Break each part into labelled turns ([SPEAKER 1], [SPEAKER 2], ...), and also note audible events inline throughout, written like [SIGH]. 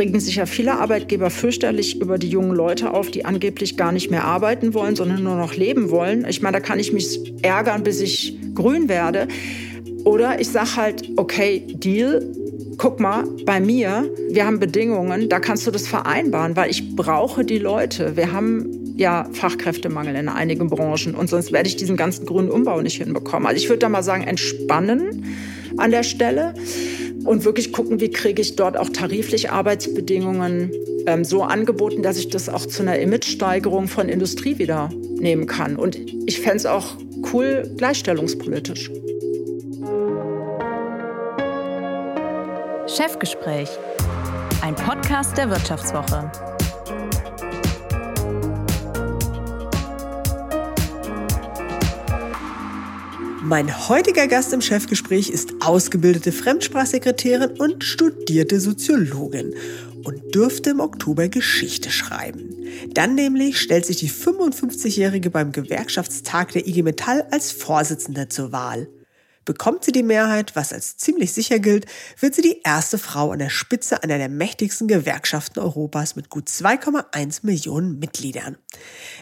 [SPEAKER 1] regen sich ja viele Arbeitgeber fürchterlich über die jungen Leute auf, die angeblich gar nicht mehr arbeiten wollen, sondern nur noch leben wollen. Ich meine, da kann ich mich ärgern, bis ich grün werde. Oder ich sage halt, okay, Deal, guck mal, bei mir, wir haben Bedingungen, da kannst du das vereinbaren, weil ich brauche die Leute. Wir haben ja Fachkräftemangel in einigen Branchen und sonst werde ich diesen ganzen grünen Umbau nicht hinbekommen. Also ich würde da mal sagen, entspannen an der Stelle und wirklich gucken, wie kriege ich dort auch tariflich Arbeitsbedingungen ähm, so angeboten, dass ich das auch zu einer Imagesteigerung von Industrie wieder nehmen kann. Und ich fände es auch cool gleichstellungspolitisch.
[SPEAKER 2] Chefgespräch, ein Podcast der Wirtschaftswoche.
[SPEAKER 3] Mein heutiger Gast im Chefgespräch ist ausgebildete Fremdsprachsekretärin und studierte Soziologin und dürfte im Oktober Geschichte schreiben. Dann nämlich stellt sich die 55-Jährige beim Gewerkschaftstag der IG Metall als Vorsitzende zur Wahl. Bekommt sie die Mehrheit, was als ziemlich sicher gilt, wird sie die erste Frau an der Spitze einer der mächtigsten Gewerkschaften Europas mit gut 2,1 Millionen Mitgliedern.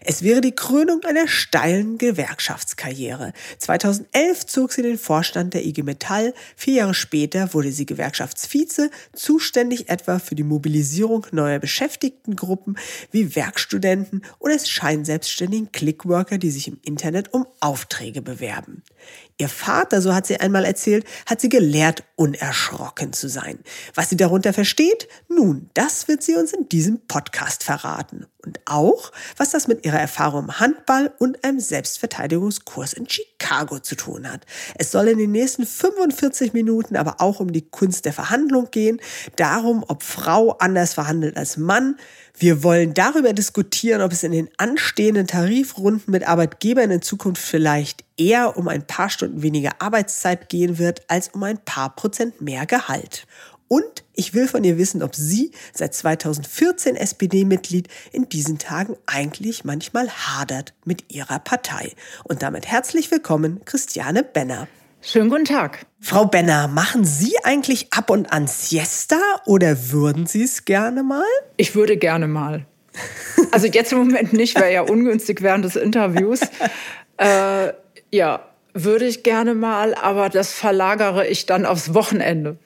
[SPEAKER 3] Es wäre die Krönung einer steilen Gewerkschaftskarriere. 2011 zog sie den Vorstand der IG Metall. Vier Jahre später wurde sie Gewerkschaftsvize, zuständig etwa für die Mobilisierung neuer Beschäftigtengruppen wie Werkstudenten oder scheinselbstständigen Clickworker, die sich im Internet um Aufträge bewerben. Ihr Vater, so hat sie einmal erzählt, hat sie gelehrt, unerschrocken zu sein. Was sie darunter versteht? Nun, das wird sie uns in diesem Podcast verraten. Und auch, was das mit ihrer Erfahrung im Handball und einem Selbstverteidigungskurs in Chicago zu tun hat. Es soll in den nächsten 45 Minuten aber auch um die Kunst der Verhandlung gehen, darum, ob Frau anders verhandelt als Mann, wir wollen darüber diskutieren, ob es in den anstehenden Tarifrunden mit Arbeitgebern in Zukunft vielleicht eher um ein paar Stunden weniger Arbeitszeit gehen wird, als um ein paar Prozent mehr Gehalt. Und ich will von ihr wissen, ob sie seit 2014 SPD-Mitglied in diesen Tagen eigentlich manchmal hadert mit ihrer Partei. Und damit herzlich willkommen, Christiane Benner.
[SPEAKER 1] Schönen guten Tag.
[SPEAKER 3] Frau Benner, machen Sie eigentlich ab und an Siesta oder würden Sie es gerne mal?
[SPEAKER 1] Ich würde gerne mal. Also jetzt im Moment nicht, wäre ja ungünstig während des Interviews. [LAUGHS] Äh, ja, würde ich gerne mal, aber das verlagere ich dann aufs Wochenende.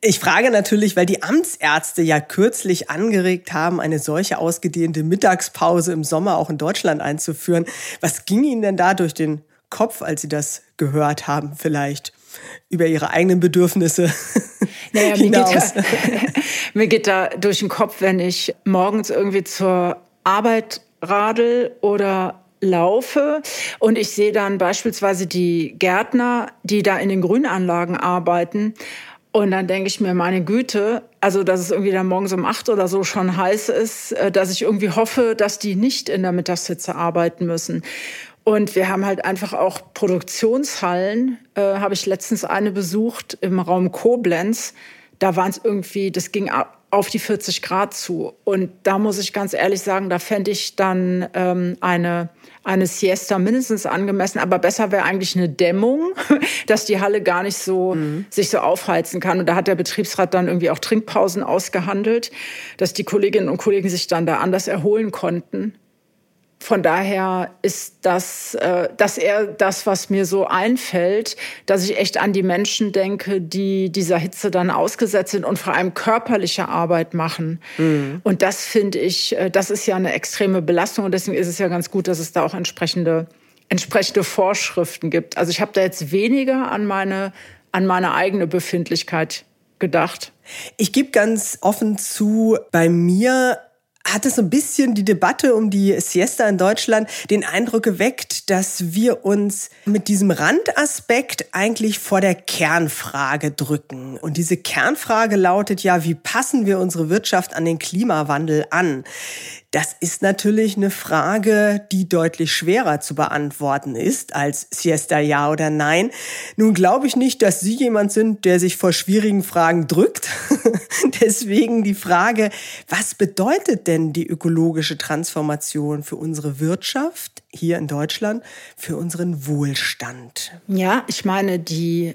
[SPEAKER 3] Ich frage natürlich, weil die Amtsärzte ja kürzlich angeregt haben, eine solche ausgedehnte Mittagspause im Sommer auch in Deutschland einzuführen. Was ging Ihnen denn da durch den Kopf, als Sie das gehört haben, vielleicht über Ihre eigenen Bedürfnisse [LAUGHS]
[SPEAKER 1] naja? Mir geht, da, [LAUGHS] mir geht da durch den Kopf, wenn ich morgens irgendwie zur Arbeit radel oder laufe und ich sehe dann beispielsweise die Gärtner, die da in den Grünanlagen arbeiten. Und dann denke ich mir, meine Güte, also dass es irgendwie dann morgens um acht oder so schon heiß ist, äh, dass ich irgendwie hoffe, dass die nicht in der Mittagshitze arbeiten müssen. Und wir haben halt einfach auch Produktionshallen. Äh, Habe ich letztens eine besucht im Raum Koblenz. Da waren es irgendwie, das ging auf die 40 Grad zu. Und da muss ich ganz ehrlich sagen, da fände ich dann ähm, eine, eine Siesta mindestens angemessen. Aber besser wäre eigentlich eine Dämmung, [LAUGHS] dass die Halle gar nicht so mhm. sich so aufheizen kann. Und da hat der Betriebsrat dann irgendwie auch Trinkpausen ausgehandelt, dass die Kolleginnen und Kollegen sich dann da anders erholen konnten von daher ist das, äh, das eher das, was mir so einfällt, dass ich echt an die Menschen denke, die dieser Hitze dann ausgesetzt sind und vor allem körperliche Arbeit machen. Mhm. Und das finde ich, äh, das ist ja eine extreme Belastung und deswegen ist es ja ganz gut, dass es da auch entsprechende, entsprechende Vorschriften gibt. Also ich habe da jetzt weniger an meine, an meine eigene Befindlichkeit gedacht.
[SPEAKER 3] Ich gebe ganz offen zu, bei mir hat es so ein bisschen die Debatte um die Siesta in Deutschland den Eindruck geweckt, dass wir uns mit diesem Randaspekt eigentlich vor der Kernfrage drücken. Und diese Kernfrage lautet ja, wie passen wir unsere Wirtschaft an den Klimawandel an? Das ist natürlich eine Frage, die deutlich schwerer zu beantworten ist als Siesta ja oder nein. Nun glaube ich nicht, dass Sie jemand sind, der sich vor schwierigen Fragen drückt. [LAUGHS] Deswegen die Frage, was bedeutet denn die ökologische Transformation für unsere Wirtschaft hier in Deutschland, für unseren Wohlstand?
[SPEAKER 1] Ja, ich meine, die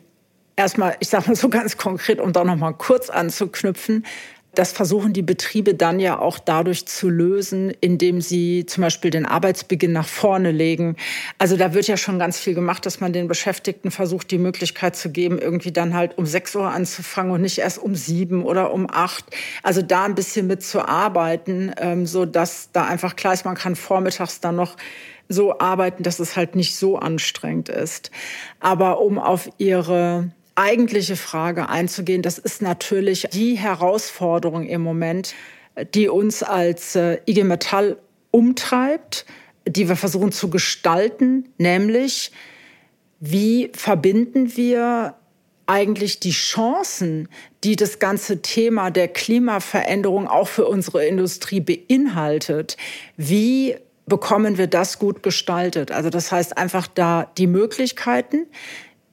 [SPEAKER 1] erstmal, ich sage mal so ganz konkret, um da noch mal kurz anzuknüpfen, Das versuchen die Betriebe dann ja auch dadurch zu lösen, indem sie zum Beispiel den Arbeitsbeginn nach vorne legen. Also da wird ja schon ganz viel gemacht, dass man den Beschäftigten versucht, die Möglichkeit zu geben, irgendwie dann halt um sechs Uhr anzufangen und nicht erst um sieben oder um acht. Also da ein bisschen mitzuarbeiten, ähm, so dass da einfach klar ist, man kann vormittags dann noch so arbeiten, dass es halt nicht so anstrengend ist. Aber um auf Ihre eigentliche Frage einzugehen, das ist natürlich die Herausforderung im Moment, die uns als äh, IG Metall umtreibt, die wir versuchen zu gestalten, nämlich wie verbinden wir eigentlich die Chancen, die das ganze Thema der Klimaveränderung auch für unsere Industrie beinhaltet, wie bekommen wir das gut gestaltet? Also das heißt einfach da die Möglichkeiten,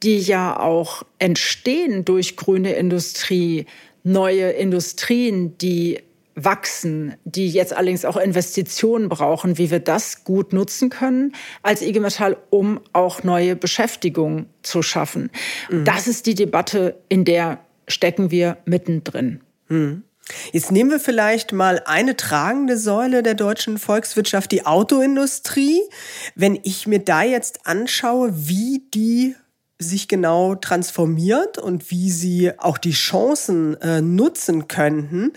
[SPEAKER 1] die ja auch entstehen durch grüne Industrie, neue Industrien, die wachsen, die jetzt allerdings auch Investitionen brauchen, wie wir das gut nutzen können als IG Metall, um auch neue Beschäftigung zu schaffen. Mhm. Das ist die Debatte, in der stecken wir mittendrin.
[SPEAKER 3] Mhm. Jetzt nehmen wir vielleicht mal eine tragende Säule der deutschen Volkswirtschaft, die Autoindustrie. Wenn ich mir da jetzt anschaue, wie die sich genau transformiert und wie sie auch die Chancen äh, nutzen könnten.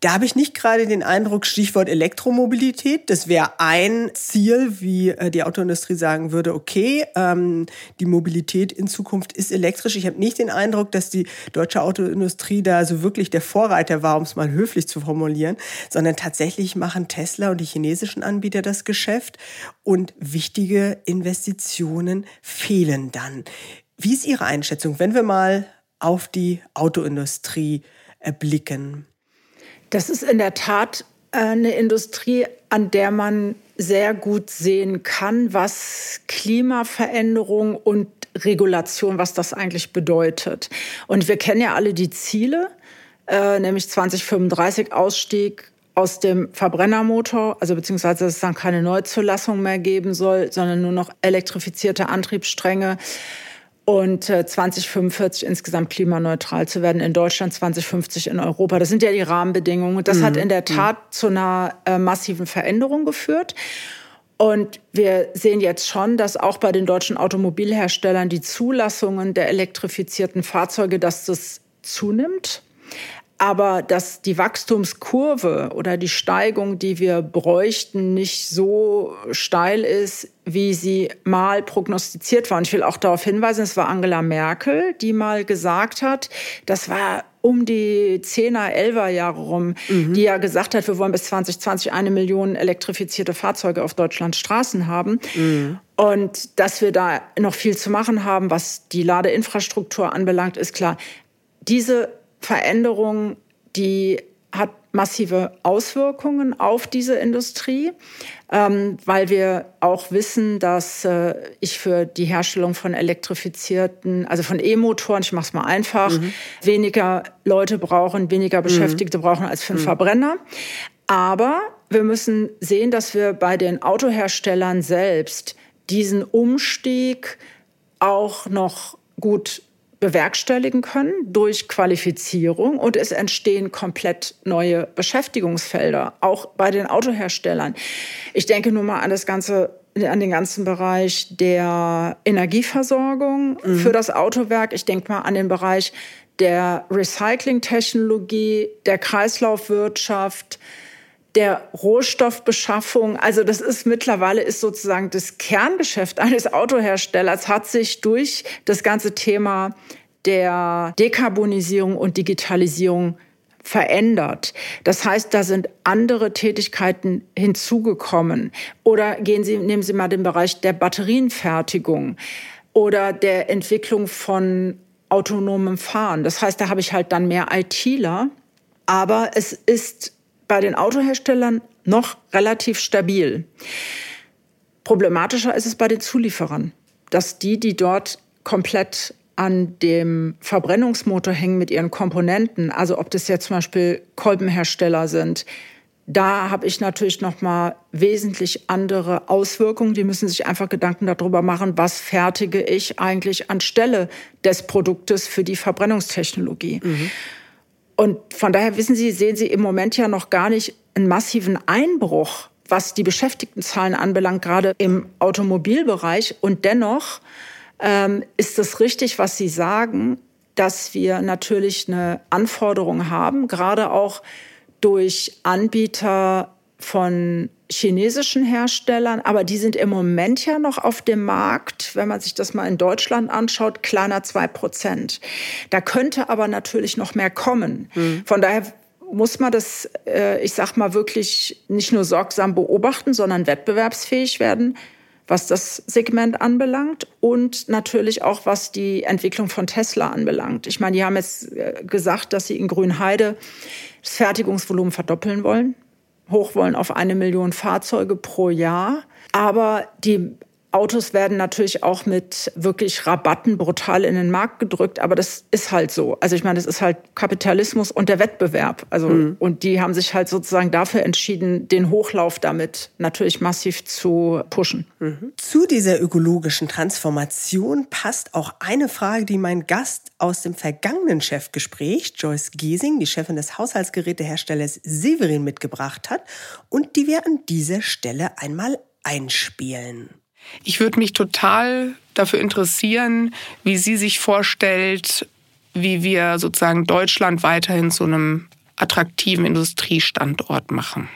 [SPEAKER 3] Da habe ich nicht gerade den Eindruck, Stichwort Elektromobilität, das wäre ein Ziel, wie äh, die Autoindustrie sagen würde, okay, ähm, die Mobilität in Zukunft ist elektrisch. Ich habe nicht den Eindruck, dass die deutsche Autoindustrie da so wirklich der Vorreiter war, um es mal höflich zu formulieren, sondern tatsächlich machen Tesla und die chinesischen Anbieter das Geschäft und wichtige Investitionen fehlen dann. Wie ist Ihre Einschätzung, wenn wir mal auf die Autoindustrie blicken?
[SPEAKER 1] Das ist in der Tat äh, eine Industrie, an der man sehr gut sehen kann, was Klimaveränderung und Regulation, was das eigentlich bedeutet. Und wir kennen ja alle die Ziele, äh, nämlich 2035 Ausstieg aus dem Verbrennermotor, also beziehungsweise dass es dann keine Neuzulassung mehr geben soll, sondern nur noch elektrifizierte Antriebsstränge und 2045 äh, insgesamt klimaneutral zu werden in Deutschland, 2050 in Europa. Das sind ja die Rahmenbedingungen. Das mhm. hat in der mhm. Tat mhm. zu einer äh, massiven Veränderung geführt. Und wir sehen jetzt schon, dass auch bei den deutschen Automobilherstellern die Zulassungen der elektrifizierten Fahrzeuge, dass das zunimmt aber dass die Wachstumskurve oder die Steigung, die wir bräuchten, nicht so steil ist, wie sie mal prognostiziert war. Und ich will auch darauf hinweisen, es war Angela Merkel, die mal gesagt hat, das war um die 10er, 11er Jahre rum, mhm. die ja gesagt hat, wir wollen bis 2020 eine Million elektrifizierte Fahrzeuge auf Deutschlands Straßen haben. Mhm. Und dass wir da noch viel zu machen haben, was die Ladeinfrastruktur anbelangt, ist klar. Diese Veränderung, die hat massive Auswirkungen auf diese Industrie, ähm, weil wir auch wissen, dass äh, ich für die Herstellung von elektrifizierten, also von E-Motoren, ich mache es mal einfach, mhm. weniger Leute brauchen, weniger mhm. Beschäftigte mhm. brauchen als für einen mhm. Verbrenner. Aber wir müssen sehen, dass wir bei den Autoherstellern selbst diesen Umstieg auch noch gut bewerkstelligen können durch Qualifizierung und es entstehen komplett neue Beschäftigungsfelder, auch bei den Autoherstellern. Ich denke nur mal an das ganze an den ganzen Bereich der Energieversorgung mhm. für das Autowerk. Ich denke mal an den Bereich der Recyclingtechnologie, der Kreislaufwirtschaft, der Rohstoffbeschaffung. Also das ist mittlerweile ist sozusagen das Kerngeschäft eines Autoherstellers hat sich durch das ganze Thema der Dekarbonisierung und Digitalisierung verändert. Das heißt, da sind andere Tätigkeiten hinzugekommen. Oder gehen Sie, nehmen Sie mal den Bereich der Batterienfertigung oder der Entwicklung von autonomem Fahren. Das heißt, da habe ich halt dann mehr ITler. Aber es ist bei den Autoherstellern noch relativ stabil. Problematischer ist es bei den Zulieferern, dass die, die dort komplett an dem Verbrennungsmotor hängen mit ihren Komponenten, also ob das jetzt zum Beispiel Kolbenhersteller sind, da habe ich natürlich noch mal wesentlich andere Auswirkungen. Die müssen sich einfach Gedanken darüber machen, was fertige ich eigentlich anstelle des Produktes für die Verbrennungstechnologie. Mhm. Und von daher wissen Sie, sehen Sie im Moment ja noch gar nicht einen massiven Einbruch, was die Beschäftigtenzahlen anbelangt, gerade im Automobilbereich. Und dennoch ähm, ist es richtig, was Sie sagen, dass wir natürlich eine Anforderung haben, gerade auch durch Anbieter von chinesischen Herstellern, aber die sind im Moment ja noch auf dem Markt, wenn man sich das mal in Deutschland anschaut, kleiner zwei Prozent. Da könnte aber natürlich noch mehr kommen. Mhm. Von daher muss man das, äh, ich sag mal, wirklich nicht nur sorgsam beobachten, sondern wettbewerbsfähig werden, was das Segment anbelangt und natürlich auch was die Entwicklung von Tesla anbelangt. Ich meine, die haben jetzt äh, gesagt, dass sie in Grünheide das Fertigungsvolumen verdoppeln wollen hoch wollen auf eine Million Fahrzeuge pro Jahr. Aber die Autos werden natürlich auch mit wirklich Rabatten brutal in den Markt gedrückt, aber das ist halt so. Also ich meine, das ist halt Kapitalismus und der Wettbewerb. Also mhm. und die haben sich halt sozusagen dafür entschieden, den Hochlauf damit natürlich massiv zu pushen.
[SPEAKER 3] Mhm. Zu dieser ökologischen Transformation passt auch eine Frage, die mein Gast aus dem vergangenen Chefgespräch, Joyce Giesing, die Chefin des Haushaltsgeräteherstellers Severin, mitgebracht hat und die wir an dieser Stelle einmal einspielen.
[SPEAKER 4] Ich würde mich total dafür interessieren, wie sie sich vorstellt, wie wir sozusagen Deutschland weiterhin zu einem attraktiven Industriestandort machen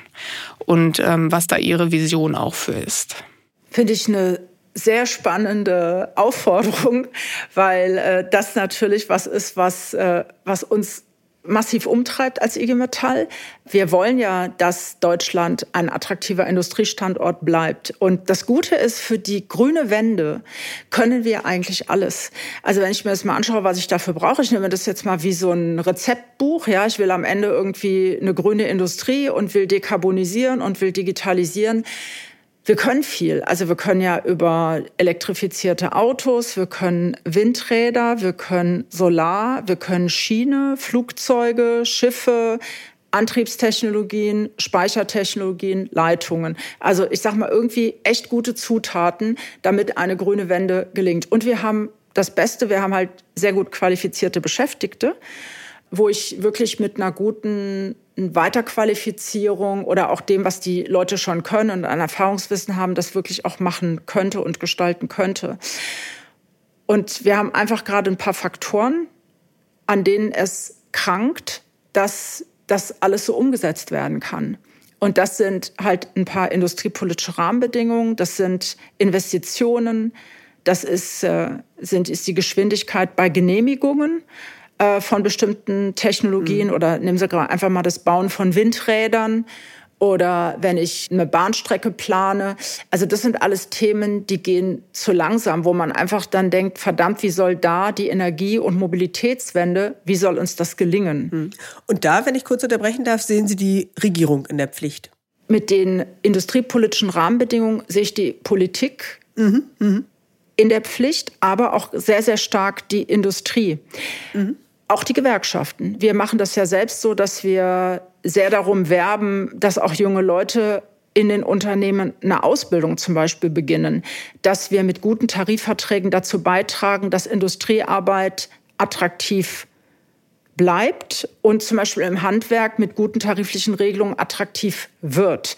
[SPEAKER 4] und ähm, was da ihre Vision auch für ist.
[SPEAKER 1] Finde ich eine sehr spannende Aufforderung, [LAUGHS] weil äh, das natürlich was ist, was, äh, was uns massiv umtreibt als IG Metall. Wir wollen ja, dass Deutschland ein attraktiver Industriestandort bleibt. Und das Gute ist, für die grüne Wende können wir eigentlich alles. Also wenn ich mir das mal anschaue, was ich dafür brauche, ich nehme das jetzt mal wie so ein Rezeptbuch. Ja, ich will am Ende irgendwie eine grüne Industrie und will dekarbonisieren und will digitalisieren. Wir können viel. Also wir können ja über elektrifizierte Autos, wir können Windräder, wir können Solar, wir können Schiene, Flugzeuge, Schiffe, Antriebstechnologien, Speichertechnologien, Leitungen. Also ich sage mal irgendwie echt gute Zutaten, damit eine grüne Wende gelingt. Und wir haben das Beste, wir haben halt sehr gut qualifizierte Beschäftigte, wo ich wirklich mit einer guten Weiterqualifizierung oder auch dem, was die Leute schon können und ein Erfahrungswissen haben, das wirklich auch machen könnte und gestalten könnte. Und wir haben einfach gerade ein paar Faktoren, an denen es krankt, dass das alles so umgesetzt werden kann. Und das sind halt ein paar industriepolitische Rahmenbedingungen, das sind Investitionen, das ist, äh, sind, ist die Geschwindigkeit bei Genehmigungen. Äh, von bestimmten Technologien mhm. oder nehmen Sie einfach mal das Bauen von Windrädern oder wenn ich eine Bahnstrecke plane. Also das sind alles Themen, die gehen zu langsam, wo man einfach dann denkt, verdammt, wie soll da die Energie- und Mobilitätswende, wie soll uns das gelingen? Mhm.
[SPEAKER 3] Und da, wenn ich kurz unterbrechen darf, sehen Sie die Regierung in der Pflicht.
[SPEAKER 1] Mit den industriepolitischen Rahmenbedingungen sehe ich die Politik mhm. Mhm. in der Pflicht, aber auch sehr, sehr stark die Industrie. Mhm auch die Gewerkschaften. Wir machen das ja selbst so, dass wir sehr darum werben, dass auch junge Leute in den Unternehmen eine Ausbildung zum Beispiel beginnen, dass wir mit guten Tarifverträgen dazu beitragen, dass Industriearbeit attraktiv bleibt und zum Beispiel im Handwerk mit guten tariflichen Regelungen attraktiv wird.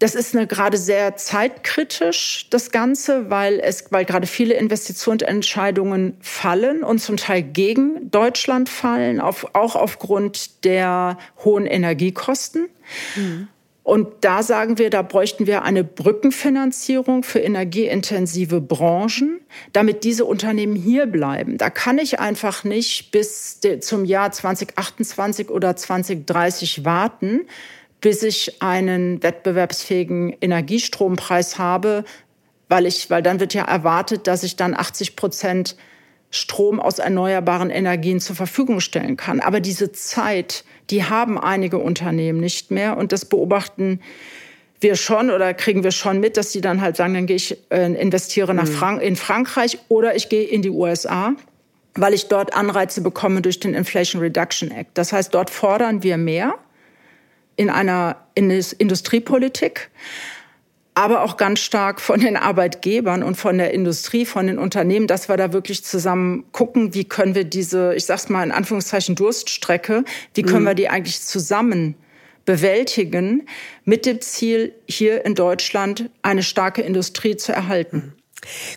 [SPEAKER 1] Das ist eine, gerade sehr zeitkritisch, das Ganze, weil es, weil gerade viele Investitionsentscheidungen fallen und zum Teil gegen Deutschland fallen, auf, auch aufgrund der hohen Energiekosten. Mhm. Und da sagen wir, da bräuchten wir eine Brückenfinanzierung für energieintensive Branchen, damit diese Unternehmen hier bleiben. Da kann ich einfach nicht bis zum Jahr 2028 oder 2030 warten, bis ich einen wettbewerbsfähigen Energiestrompreis habe, weil ich, weil dann wird ja erwartet, dass ich dann 80 Prozent Strom aus erneuerbaren Energien zur Verfügung stellen kann. Aber diese Zeit, die haben einige Unternehmen nicht mehr und das beobachten wir schon oder kriegen wir schon mit, dass die dann halt sagen, dann gehe ich äh, investiere nach mhm. Frank in Frankreich oder ich gehe in die USA, weil ich dort Anreize bekomme durch den Inflation Reduction Act. Das heißt, dort fordern wir mehr in einer Industriepolitik. aber auch ganz stark von den Arbeitgebern und von der Industrie, von den Unternehmen, dass wir da wirklich zusammen gucken, wie können wir diese, ich sag's mal in Anführungszeichen Durststrecke, wie können mhm. wir die eigentlich zusammen bewältigen, mit dem Ziel, hier in Deutschland eine starke Industrie zu erhalten.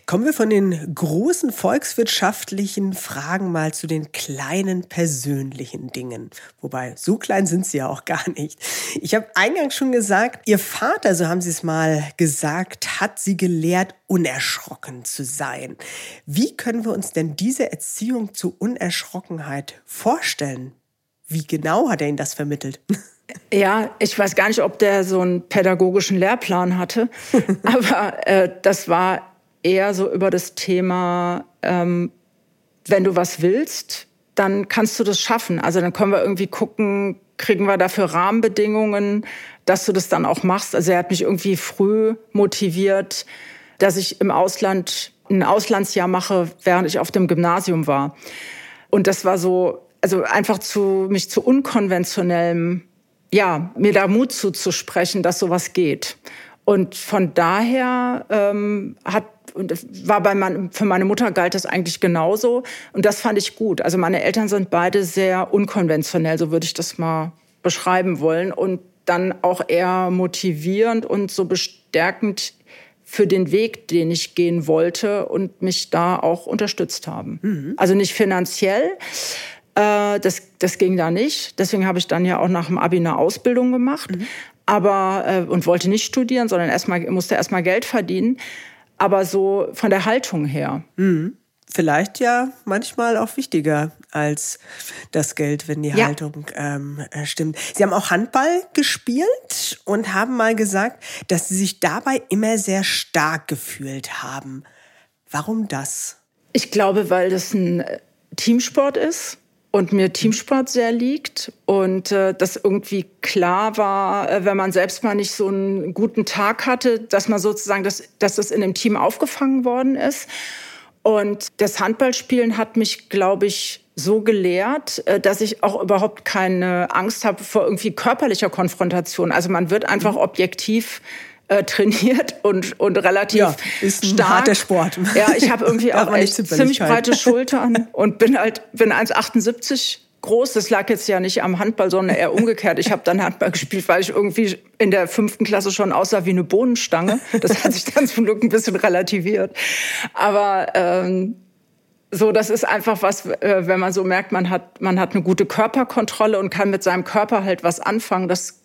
[SPEAKER 3] Kommen wir von den großen volkswirtschaftlichen Fragen mal zu den kleinen persönlichen Dingen. Wobei, so klein sind sie ja auch gar nicht. Ich habe eingangs schon gesagt, Ihr Vater, so haben Sie es mal gesagt, hat Sie gelehrt, unerschrocken zu sein. Wie können wir uns denn diese Erziehung zur Unerschrockenheit vorstellen? Wie genau hat er Ihnen das vermittelt? [LAUGHS]
[SPEAKER 1] Ja, ich weiß gar nicht, ob der so einen pädagogischen Lehrplan hatte, [LAUGHS] aber äh, das war eher so über das Thema, ähm, wenn du was willst, dann kannst du das schaffen. Also dann können wir irgendwie gucken, kriegen wir dafür Rahmenbedingungen, dass du das dann auch machst. Also er hat mich irgendwie früh motiviert, dass ich im Ausland ein Auslandsjahr mache, während ich auf dem Gymnasium war. Und das war so, also einfach zu mich zu unkonventionellem, ja, mir da Mut zuzusprechen, dass sowas geht. Und von daher ähm, hat und war bei mein, für meine Mutter galt das eigentlich genauso. Und das fand ich gut. Also meine Eltern sind beide sehr unkonventionell, so würde ich das mal beschreiben wollen. Und dann auch eher motivierend und so bestärkend für den Weg, den ich gehen wollte und mich da auch unterstützt haben. Mhm. Also nicht finanziell, äh, das, das ging da nicht. Deswegen habe ich dann ja auch nach dem Abi eine Ausbildung gemacht. Mhm. Aber, äh, und wollte nicht studieren, sondern erstmal, musste erstmal Geld verdienen aber so von der Haltung her.
[SPEAKER 3] Mhm. Vielleicht ja manchmal auch wichtiger als das Geld, wenn die ja. Haltung ähm, äh, stimmt. Sie haben auch Handball gespielt und haben mal gesagt, dass Sie sich dabei immer sehr stark gefühlt haben. Warum das?
[SPEAKER 1] Ich glaube, weil das ein Teamsport ist und mir Teamsport sehr liegt und äh, das irgendwie klar war, äh, wenn man selbst mal nicht so einen guten Tag hatte, dass man sozusagen, das, dass das in dem Team aufgefangen worden ist. Und das Handballspielen hat mich, glaube ich, so gelehrt, äh, dass ich auch überhaupt keine Angst habe vor irgendwie körperlicher Konfrontation. Also man wird einfach mhm. objektiv äh, trainiert und, und relativ ja,
[SPEAKER 3] ist ein
[SPEAKER 1] stark.
[SPEAKER 3] harter Sport.
[SPEAKER 1] Ja, ich habe irgendwie [LAUGHS] auch echt ziemlich breite [LAUGHS] Schultern und bin halt bin 1,78 groß. Das lag jetzt ja nicht am Handball, sondern eher umgekehrt. Ich habe dann Handball gespielt, weil ich irgendwie in der fünften Klasse schon aussah wie eine Bohnenstange. Das hat sich dann zum Glück ein bisschen relativiert. Aber ähm, so, das ist einfach was, äh, wenn man so merkt, man hat, man hat eine gute Körperkontrolle und kann mit seinem Körper halt was anfangen. Das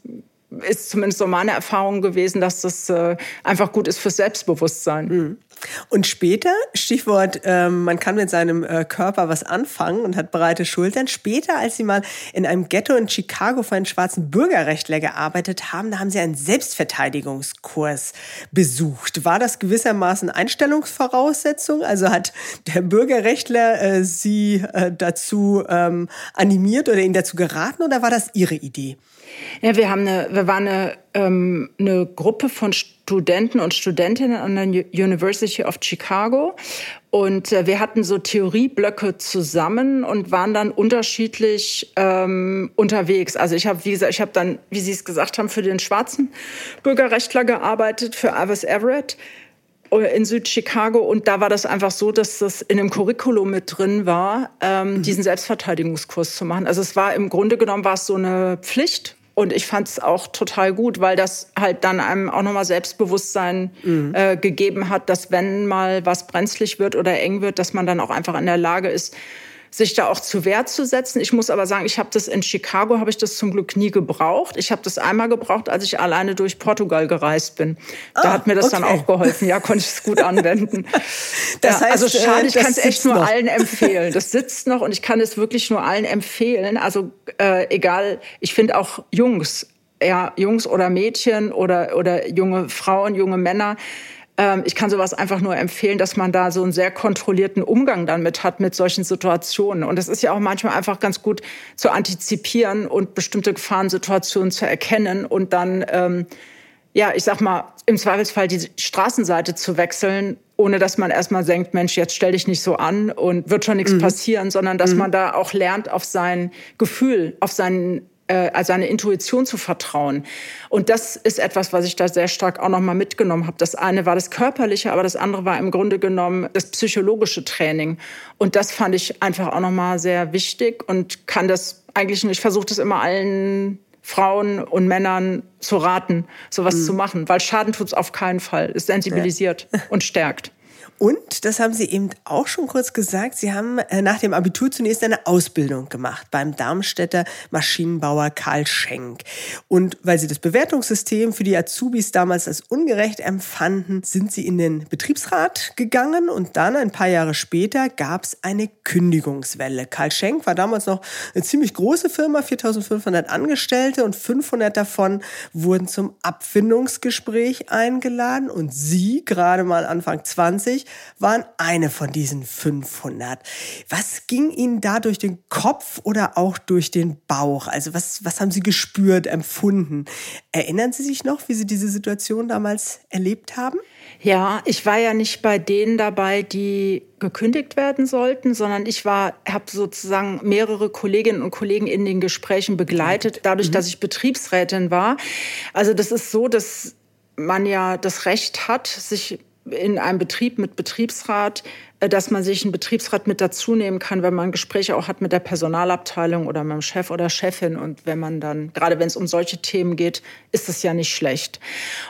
[SPEAKER 1] ist zumindest so meine Erfahrung gewesen, dass das äh, einfach gut ist fürs Selbstbewusstsein. Mhm.
[SPEAKER 3] Und später, Stichwort, ähm, man kann mit seinem äh, Körper was anfangen und hat breite Schultern. Später, als Sie mal in einem Ghetto in Chicago für einen schwarzen Bürgerrechtler gearbeitet haben, da haben Sie einen Selbstverteidigungskurs besucht. War das gewissermaßen Einstellungsvoraussetzung? Also hat der Bürgerrechtler äh, Sie äh, dazu ähm, animiert oder Ihnen dazu geraten oder war das Ihre Idee?
[SPEAKER 1] Ja, wir haben eine, wir waren eine, ähm, eine Gruppe von Studenten und Studentinnen an der University of Chicago und äh, wir hatten so Theorieblöcke zusammen und waren dann unterschiedlich ähm, unterwegs. Also ich habe, wie gesagt, ich habe dann, wie Sie es gesagt haben, für den schwarzen Bürgerrechtler gearbeitet, für Avis Everett äh, in Südchicago und da war das einfach so, dass das in dem Curriculum mit drin war, ähm, mhm. diesen Selbstverteidigungskurs zu machen. Also es war im Grunde genommen war es so eine Pflicht und ich fand es auch total gut, weil das halt dann einem auch nochmal Selbstbewusstsein mhm. äh, gegeben hat, dass wenn mal was brenzlig wird oder eng wird, dass man dann auch einfach in der Lage ist, sich da auch zu Wehr zu setzen. Ich muss aber sagen, ich habe das in Chicago, habe ich das zum Glück nie gebraucht. Ich habe das einmal gebraucht, als ich alleine durch Portugal gereist bin. Da ah, hat mir das okay. dann auch geholfen. Ja, konnte ich es gut anwenden. [LAUGHS] das ja, heißt, also schade, ich kann es echt nur noch. allen [LAUGHS] empfehlen. Das sitzt noch und ich kann es wirklich nur allen empfehlen. Also äh, egal, ich finde auch Jungs, ja, Jungs oder Mädchen oder, oder junge Frauen, junge Männer, ich kann sowas einfach nur empfehlen, dass man da so einen sehr kontrollierten Umgang dann mit hat, mit solchen Situationen. Und es ist ja auch manchmal einfach ganz gut zu antizipieren und bestimmte Gefahrensituationen zu erkennen und dann, ähm, ja, ich sag mal, im Zweifelsfall die Straßenseite zu wechseln, ohne dass man erstmal denkt, Mensch, jetzt stell dich nicht so an und wird schon nichts mhm. passieren, sondern dass mhm. man da auch lernt, auf sein Gefühl, auf seinen äh, seine Intuition zu vertrauen. Und das ist etwas, was ich da sehr stark auch nochmal mitgenommen habe. Das eine war das Körperliche, aber das andere war im Grunde genommen das psychologische Training. Und das fand ich einfach auch nochmal sehr wichtig und kann das eigentlich, ich versuche das immer allen Frauen und Männern zu raten, sowas mhm. zu machen, weil Schaden tut's auf keinen Fall. Es sensibilisiert ja. und stärkt.
[SPEAKER 3] Und, das haben Sie eben auch schon kurz gesagt, Sie haben äh, nach dem Abitur zunächst eine Ausbildung gemacht beim Darmstädter Maschinenbauer Karl Schenk. Und weil Sie das Bewertungssystem für die Azubis damals als ungerecht empfanden, sind Sie in den Betriebsrat gegangen und dann ein paar Jahre später gab es eine Kündigungswelle. Karl Schenk war damals noch eine ziemlich große Firma, 4500 Angestellte und 500 davon wurden zum Abfindungsgespräch eingeladen und Sie, gerade mal Anfang 20, waren eine von diesen 500. Was ging Ihnen da durch den Kopf oder auch durch den Bauch? Also was, was haben Sie gespürt, empfunden? Erinnern Sie sich noch, wie Sie diese Situation damals erlebt haben?
[SPEAKER 1] Ja, ich war ja nicht bei denen dabei, die gekündigt werden sollten, sondern ich war, habe sozusagen mehrere Kolleginnen und Kollegen in den Gesprächen begleitet, dadurch, mhm. dass ich Betriebsrätin war. Also das ist so, dass man ja das Recht hat, sich in einem Betrieb mit Betriebsrat, äh, dass man sich einen Betriebsrat mit dazu nehmen kann, wenn man Gespräche auch hat mit der Personalabteilung oder mit dem Chef oder Chefin. Und wenn man dann, gerade wenn es um solche Themen geht, ist das ja nicht schlecht.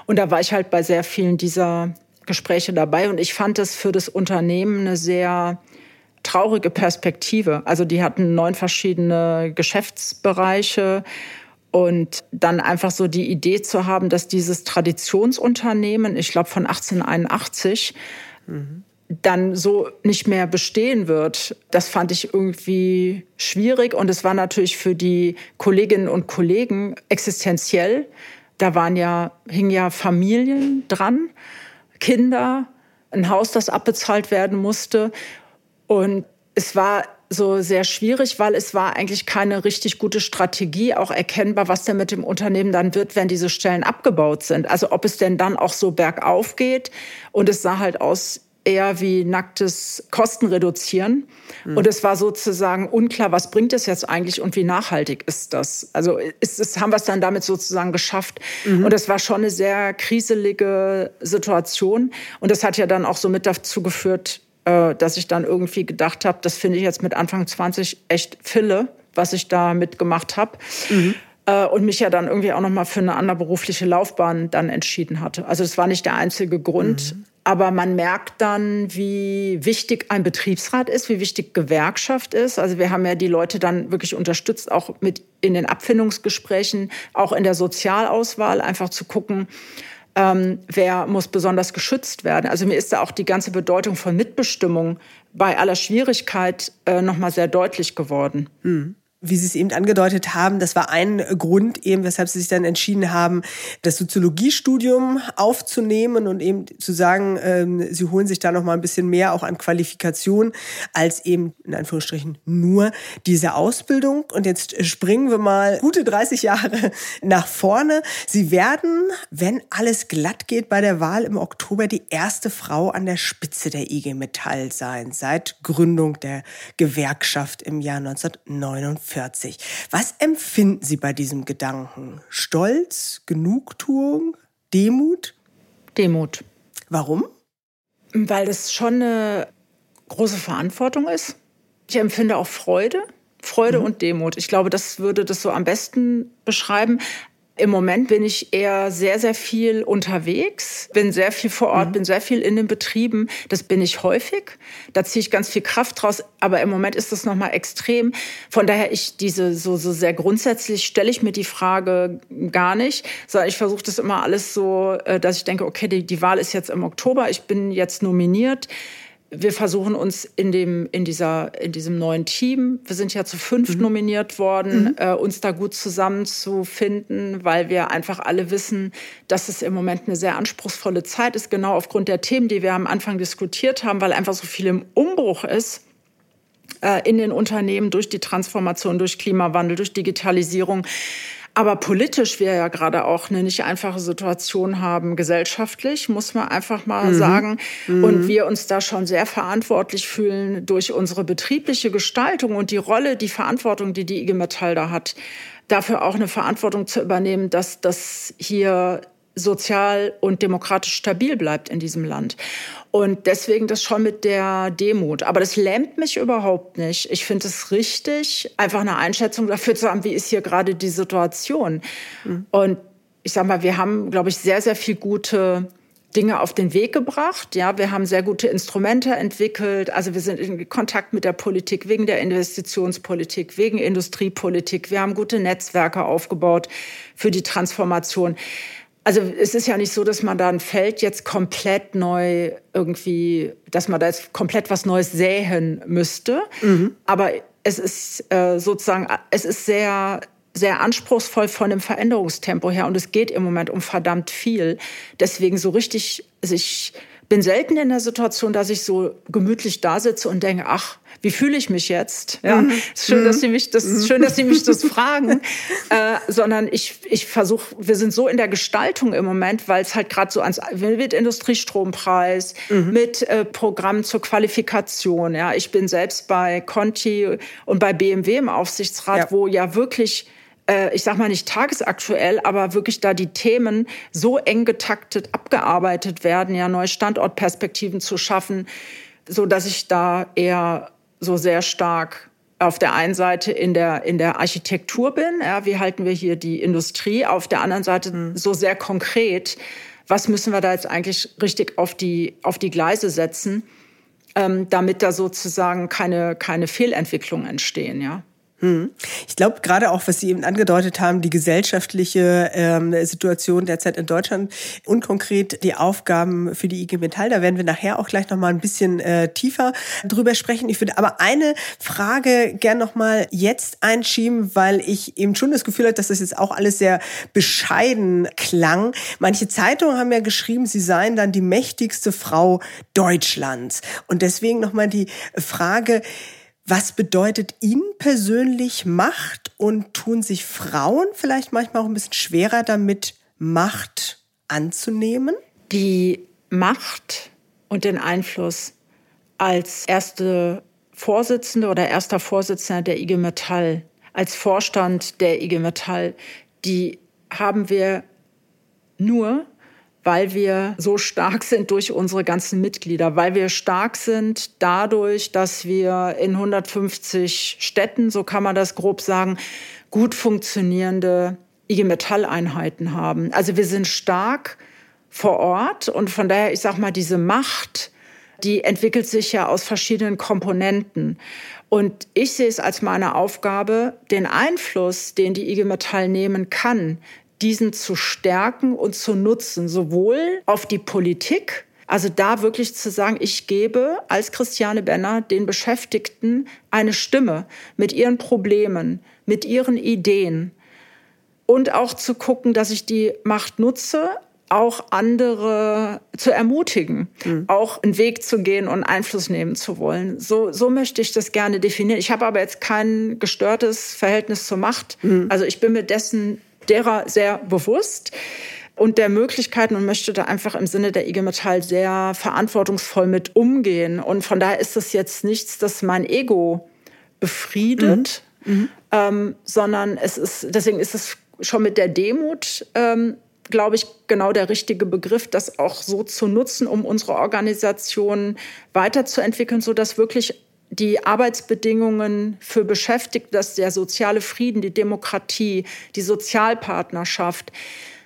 [SPEAKER 1] Und da war ich halt bei sehr vielen dieser Gespräche dabei. Und ich fand es für das Unternehmen eine sehr traurige Perspektive. Also die hatten neun verschiedene Geschäftsbereiche und dann einfach so die Idee zu haben, dass dieses Traditionsunternehmen, ich glaube von 1881, mhm. dann so nicht mehr bestehen wird, das fand ich irgendwie schwierig. Und es war natürlich für die Kolleginnen und Kollegen existenziell. Da waren ja, hingen ja Familien dran, Kinder, ein Haus, das abbezahlt werden musste. Und es war so sehr schwierig, weil es war eigentlich keine richtig gute Strategie, auch erkennbar, was denn mit dem Unternehmen dann wird, wenn diese Stellen abgebaut sind. Also ob es denn dann auch so bergauf geht. Und es sah halt aus eher wie nacktes Kostenreduzieren. Mhm. Und es war sozusagen unklar, was bringt es jetzt eigentlich und wie nachhaltig ist das? Also ist es, haben wir es dann damit sozusagen geschafft. Mhm. Und es war schon eine sehr kriselige Situation. Und das hat ja dann auch so mit dazu geführt, dass ich dann irgendwie gedacht habe, das finde ich jetzt mit Anfang 20 echt Fille, was ich da mitgemacht habe. Mhm. Äh, und mich ja dann irgendwie auch nochmal für eine andere berufliche Laufbahn dann entschieden hatte. Also es war nicht der einzige Grund. Mhm. Aber man merkt dann, wie wichtig ein Betriebsrat ist, wie wichtig Gewerkschaft ist. Also wir haben ja die Leute dann wirklich unterstützt, auch mit in den Abfindungsgesprächen, auch in der Sozialauswahl, einfach zu gucken, ähm, wer muss besonders geschützt werden. Also mir ist da auch die ganze Bedeutung von Mitbestimmung bei aller Schwierigkeit äh, nochmal sehr deutlich geworden.
[SPEAKER 3] Mhm wie Sie es eben angedeutet haben, das war ein Grund eben, weshalb Sie sich dann entschieden haben, das Soziologiestudium aufzunehmen und eben zu sagen, ähm, Sie holen sich da noch mal ein bisschen mehr auch an Qualifikation als eben in Anführungsstrichen nur diese Ausbildung. Und jetzt springen wir mal gute 30 Jahre nach vorne. Sie werden, wenn alles glatt geht bei der Wahl im Oktober, die erste Frau an der Spitze der IG Metall sein, seit Gründung der Gewerkschaft im Jahr 1949. 40. Was empfinden Sie bei diesem Gedanken? Stolz, Genugtuung, Demut?
[SPEAKER 1] Demut.
[SPEAKER 3] Warum?
[SPEAKER 1] Weil es schon eine große Verantwortung ist. Ich empfinde auch Freude. Freude mhm. und Demut. Ich glaube, das würde das so am besten beschreiben. Im Moment bin ich eher sehr, sehr viel unterwegs, bin sehr viel vor Ort, mhm. bin sehr viel in den Betrieben. Das bin ich häufig. Da ziehe ich ganz viel Kraft draus. Aber im Moment ist das nochmal extrem. Von daher, ich diese so, so sehr grundsätzlich stelle ich mir die Frage gar nicht, sondern ich versuche das immer alles so, äh, dass ich denke, okay, die, die Wahl ist jetzt im Oktober. Ich bin jetzt nominiert wir versuchen uns in dem in dieser in diesem neuen Team, wir sind ja zu fünf mhm. nominiert worden, mhm. äh, uns da gut zusammenzufinden, weil wir einfach alle wissen, dass es im Moment eine sehr anspruchsvolle Zeit ist, genau aufgrund der Themen, die wir am Anfang diskutiert haben, weil einfach so viel im Umbruch ist äh, in den Unternehmen durch die Transformation, durch Klimawandel, durch Digitalisierung aber politisch wir ja gerade auch eine nicht einfache Situation haben, gesellschaftlich, muss man einfach mal mhm. sagen. Mhm. Und wir uns da schon sehr verantwortlich fühlen durch unsere betriebliche Gestaltung und die Rolle, die Verantwortung, die die IG Metall da hat, dafür auch eine Verantwortung zu übernehmen, dass das hier sozial und demokratisch stabil bleibt in diesem Land. Und deswegen das schon mit der Demut. Aber das lähmt mich überhaupt nicht. Ich finde es richtig, einfach eine Einschätzung dafür zu haben, wie ist hier gerade die Situation. Mhm. Und ich sage mal, wir haben, glaube ich, sehr, sehr viel gute Dinge auf den Weg gebracht. Ja, wir haben sehr gute Instrumente entwickelt. Also wir sind in Kontakt mit der Politik wegen der Investitionspolitik, wegen Industriepolitik. Wir haben gute Netzwerke aufgebaut für die Transformation. Also es ist ja nicht so, dass man da ein Feld jetzt komplett neu irgendwie, dass man da jetzt komplett was Neues säen müsste. Mhm. Aber es ist äh, sozusagen, es ist sehr sehr anspruchsvoll von dem Veränderungstempo her und es geht im Moment um verdammt viel. Deswegen so richtig, also ich bin selten in der Situation, dass ich so gemütlich da sitze und denke, ach, wie fühle ich mich jetzt? Ja, mhm. ist schön, dass Sie mich das, mhm. schön, dass Sie mich das [LAUGHS] fragen. Äh, sondern ich, ich versuche, wir sind so in der Gestaltung im Moment, weil es halt gerade so ans mit Industriestrompreis, mhm. mit äh, Programmen zur Qualifikation. Ja, ich bin selbst bei Conti und bei BMW im Aufsichtsrat, ja. wo ja wirklich äh, ich sag mal nicht tagesaktuell, aber wirklich da die Themen so eng getaktet abgearbeitet werden, ja neue Standortperspektiven zu schaffen, so dass ich da eher so sehr stark auf der einen Seite in der, in der Architektur bin, ja, wie halten wir hier die Industrie, auf der anderen Seite mhm. so sehr konkret, was müssen wir da jetzt eigentlich richtig auf die, auf die Gleise setzen, ähm, damit da sozusagen keine, keine Fehlentwicklungen entstehen, ja.
[SPEAKER 3] Hm. Ich glaube, gerade auch, was Sie eben angedeutet haben, die gesellschaftliche ähm, Situation derzeit in Deutschland und konkret die Aufgaben für die IG Metall, da werden wir nachher auch gleich nochmal ein bisschen äh, tiefer drüber sprechen. Ich würde aber eine Frage gern nochmal jetzt einschieben, weil ich eben schon das Gefühl habe, dass das jetzt auch alles sehr bescheiden klang. Manche Zeitungen haben ja geschrieben, sie seien dann die mächtigste Frau Deutschlands. Und deswegen nochmal die Frage, was bedeutet Ihnen persönlich Macht und tun sich Frauen vielleicht manchmal auch ein bisschen schwerer damit, Macht anzunehmen?
[SPEAKER 1] Die Macht und den Einfluss als erste Vorsitzende oder erster Vorsitzender der IG Metall, als Vorstand der IG Metall, die haben wir nur, weil wir so stark sind durch unsere ganzen Mitglieder, weil wir stark sind dadurch, dass wir in 150 Städten, so kann man das grob sagen, gut funktionierende IG Metall-Einheiten haben. Also wir sind stark vor Ort und von daher, ich sag mal, diese Macht, die entwickelt sich ja aus verschiedenen Komponenten. Und ich sehe es als meine Aufgabe, den Einfluss, den die IG Metall nehmen kann, diesen zu stärken und zu nutzen, sowohl auf die Politik, also da wirklich zu sagen, ich gebe als Christiane Benner den Beschäftigten eine Stimme mit ihren Problemen, mit ihren Ideen und auch zu gucken, dass ich die Macht nutze, auch andere zu ermutigen, mhm. auch einen Weg zu gehen und Einfluss nehmen zu wollen. So, so möchte ich das gerne definieren. Ich habe aber jetzt kein gestörtes Verhältnis zur Macht. Mhm. Also ich bin mir dessen derer sehr bewusst und der Möglichkeiten und möchte da einfach im Sinne der IG Metall sehr verantwortungsvoll mit umgehen. Und von daher ist es jetzt nichts, das mein Ego befriedet, mhm. Mhm. Ähm, sondern es ist, deswegen ist es schon mit der Demut, ähm, glaube ich, genau der richtige Begriff, das auch so zu nutzen, um unsere Organisation weiterzuentwickeln, sodass wirklich die Arbeitsbedingungen für Beschäftigte, dass der soziale Frieden, die Demokratie, die Sozialpartnerschaft,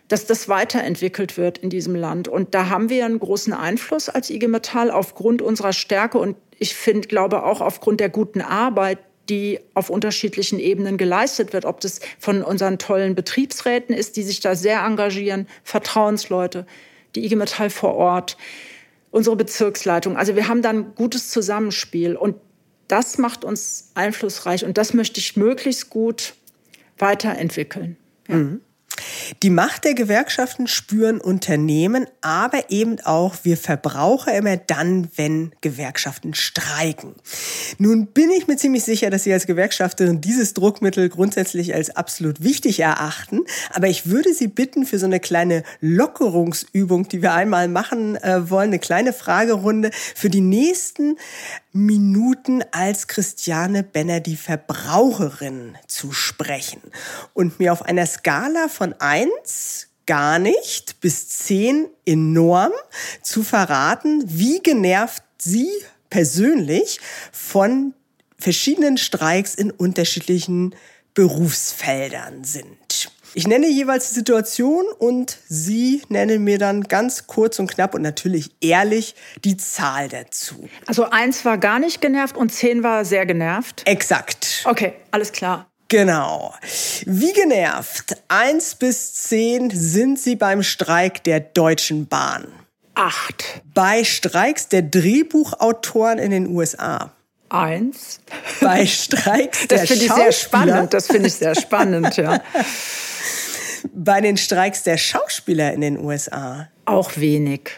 [SPEAKER 1] dass das weiterentwickelt wird in diesem Land. Und da haben wir einen großen Einfluss als IG Metall aufgrund unserer Stärke und ich finde, glaube auch aufgrund der guten Arbeit, die auf unterschiedlichen Ebenen geleistet wird, ob das von unseren tollen Betriebsräten ist, die sich da sehr engagieren, Vertrauensleute, die IG Metall vor Ort, unsere Bezirksleitung. Also wir haben dann gutes Zusammenspiel und das macht uns einflussreich und das möchte ich möglichst gut weiterentwickeln. Ja. Mhm.
[SPEAKER 3] Die Macht der Gewerkschaften spüren Unternehmen, aber eben auch wir Verbraucher immer dann, wenn Gewerkschaften streiken. Nun bin ich mir ziemlich sicher, dass Sie als Gewerkschafterin dieses Druckmittel grundsätzlich als absolut wichtig erachten, aber ich würde Sie bitten für so eine kleine Lockerungsübung, die wir einmal machen äh, wollen, eine kleine Fragerunde für die nächsten Minuten als Christiane Benner die Verbraucherin zu sprechen und mir auf einer Skala von eins gar nicht bis zehn enorm zu verraten, wie genervt sie persönlich von verschiedenen Streiks in unterschiedlichen Berufsfeldern sind. Ich nenne jeweils die Situation und Sie nennen mir dann ganz kurz und knapp und natürlich ehrlich die Zahl dazu.
[SPEAKER 1] Also eins war gar nicht genervt und zehn war sehr genervt.
[SPEAKER 3] Exakt.
[SPEAKER 1] Okay, alles klar.
[SPEAKER 3] Genau. Wie genervt, eins bis zehn sind Sie beim Streik der Deutschen Bahn?
[SPEAKER 1] Acht.
[SPEAKER 3] Bei Streiks der Drehbuchautoren in den USA?
[SPEAKER 1] Eins.
[SPEAKER 3] Bei Streiks der
[SPEAKER 1] Das finde ich sehr spannend. Das finde ich sehr spannend, ja.
[SPEAKER 3] Bei den Streiks der Schauspieler in den USA?
[SPEAKER 1] Auch wenig.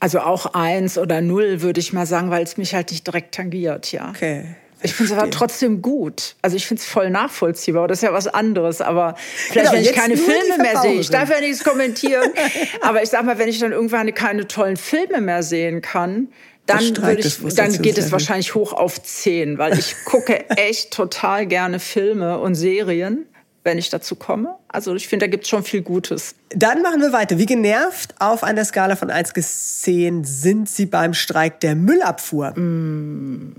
[SPEAKER 1] Also auch eins oder null, würde ich mal sagen, weil es mich halt nicht direkt tangiert, ja.
[SPEAKER 3] Okay.
[SPEAKER 1] Ich finde es aber trotzdem gut. Also ich finde es voll nachvollziehbar. Das ist ja was anderes. Aber vielleicht, genau, wenn ich keine Filme mehr sehe, ich darf ja nichts kommentieren. [LAUGHS] aber ich sag mal, wenn ich dann irgendwann keine tollen Filme mehr sehen kann, dann, ich, dann geht es wahrscheinlich hoch auf zehn, weil ich gucke [LAUGHS] echt total gerne Filme und Serien wenn ich dazu komme. Also ich finde, da gibt es schon viel Gutes.
[SPEAKER 3] Dann machen wir weiter. Wie genervt auf einer Skala von 1 bis 10 sind Sie beim Streik der Müllabfuhr?
[SPEAKER 1] Mm,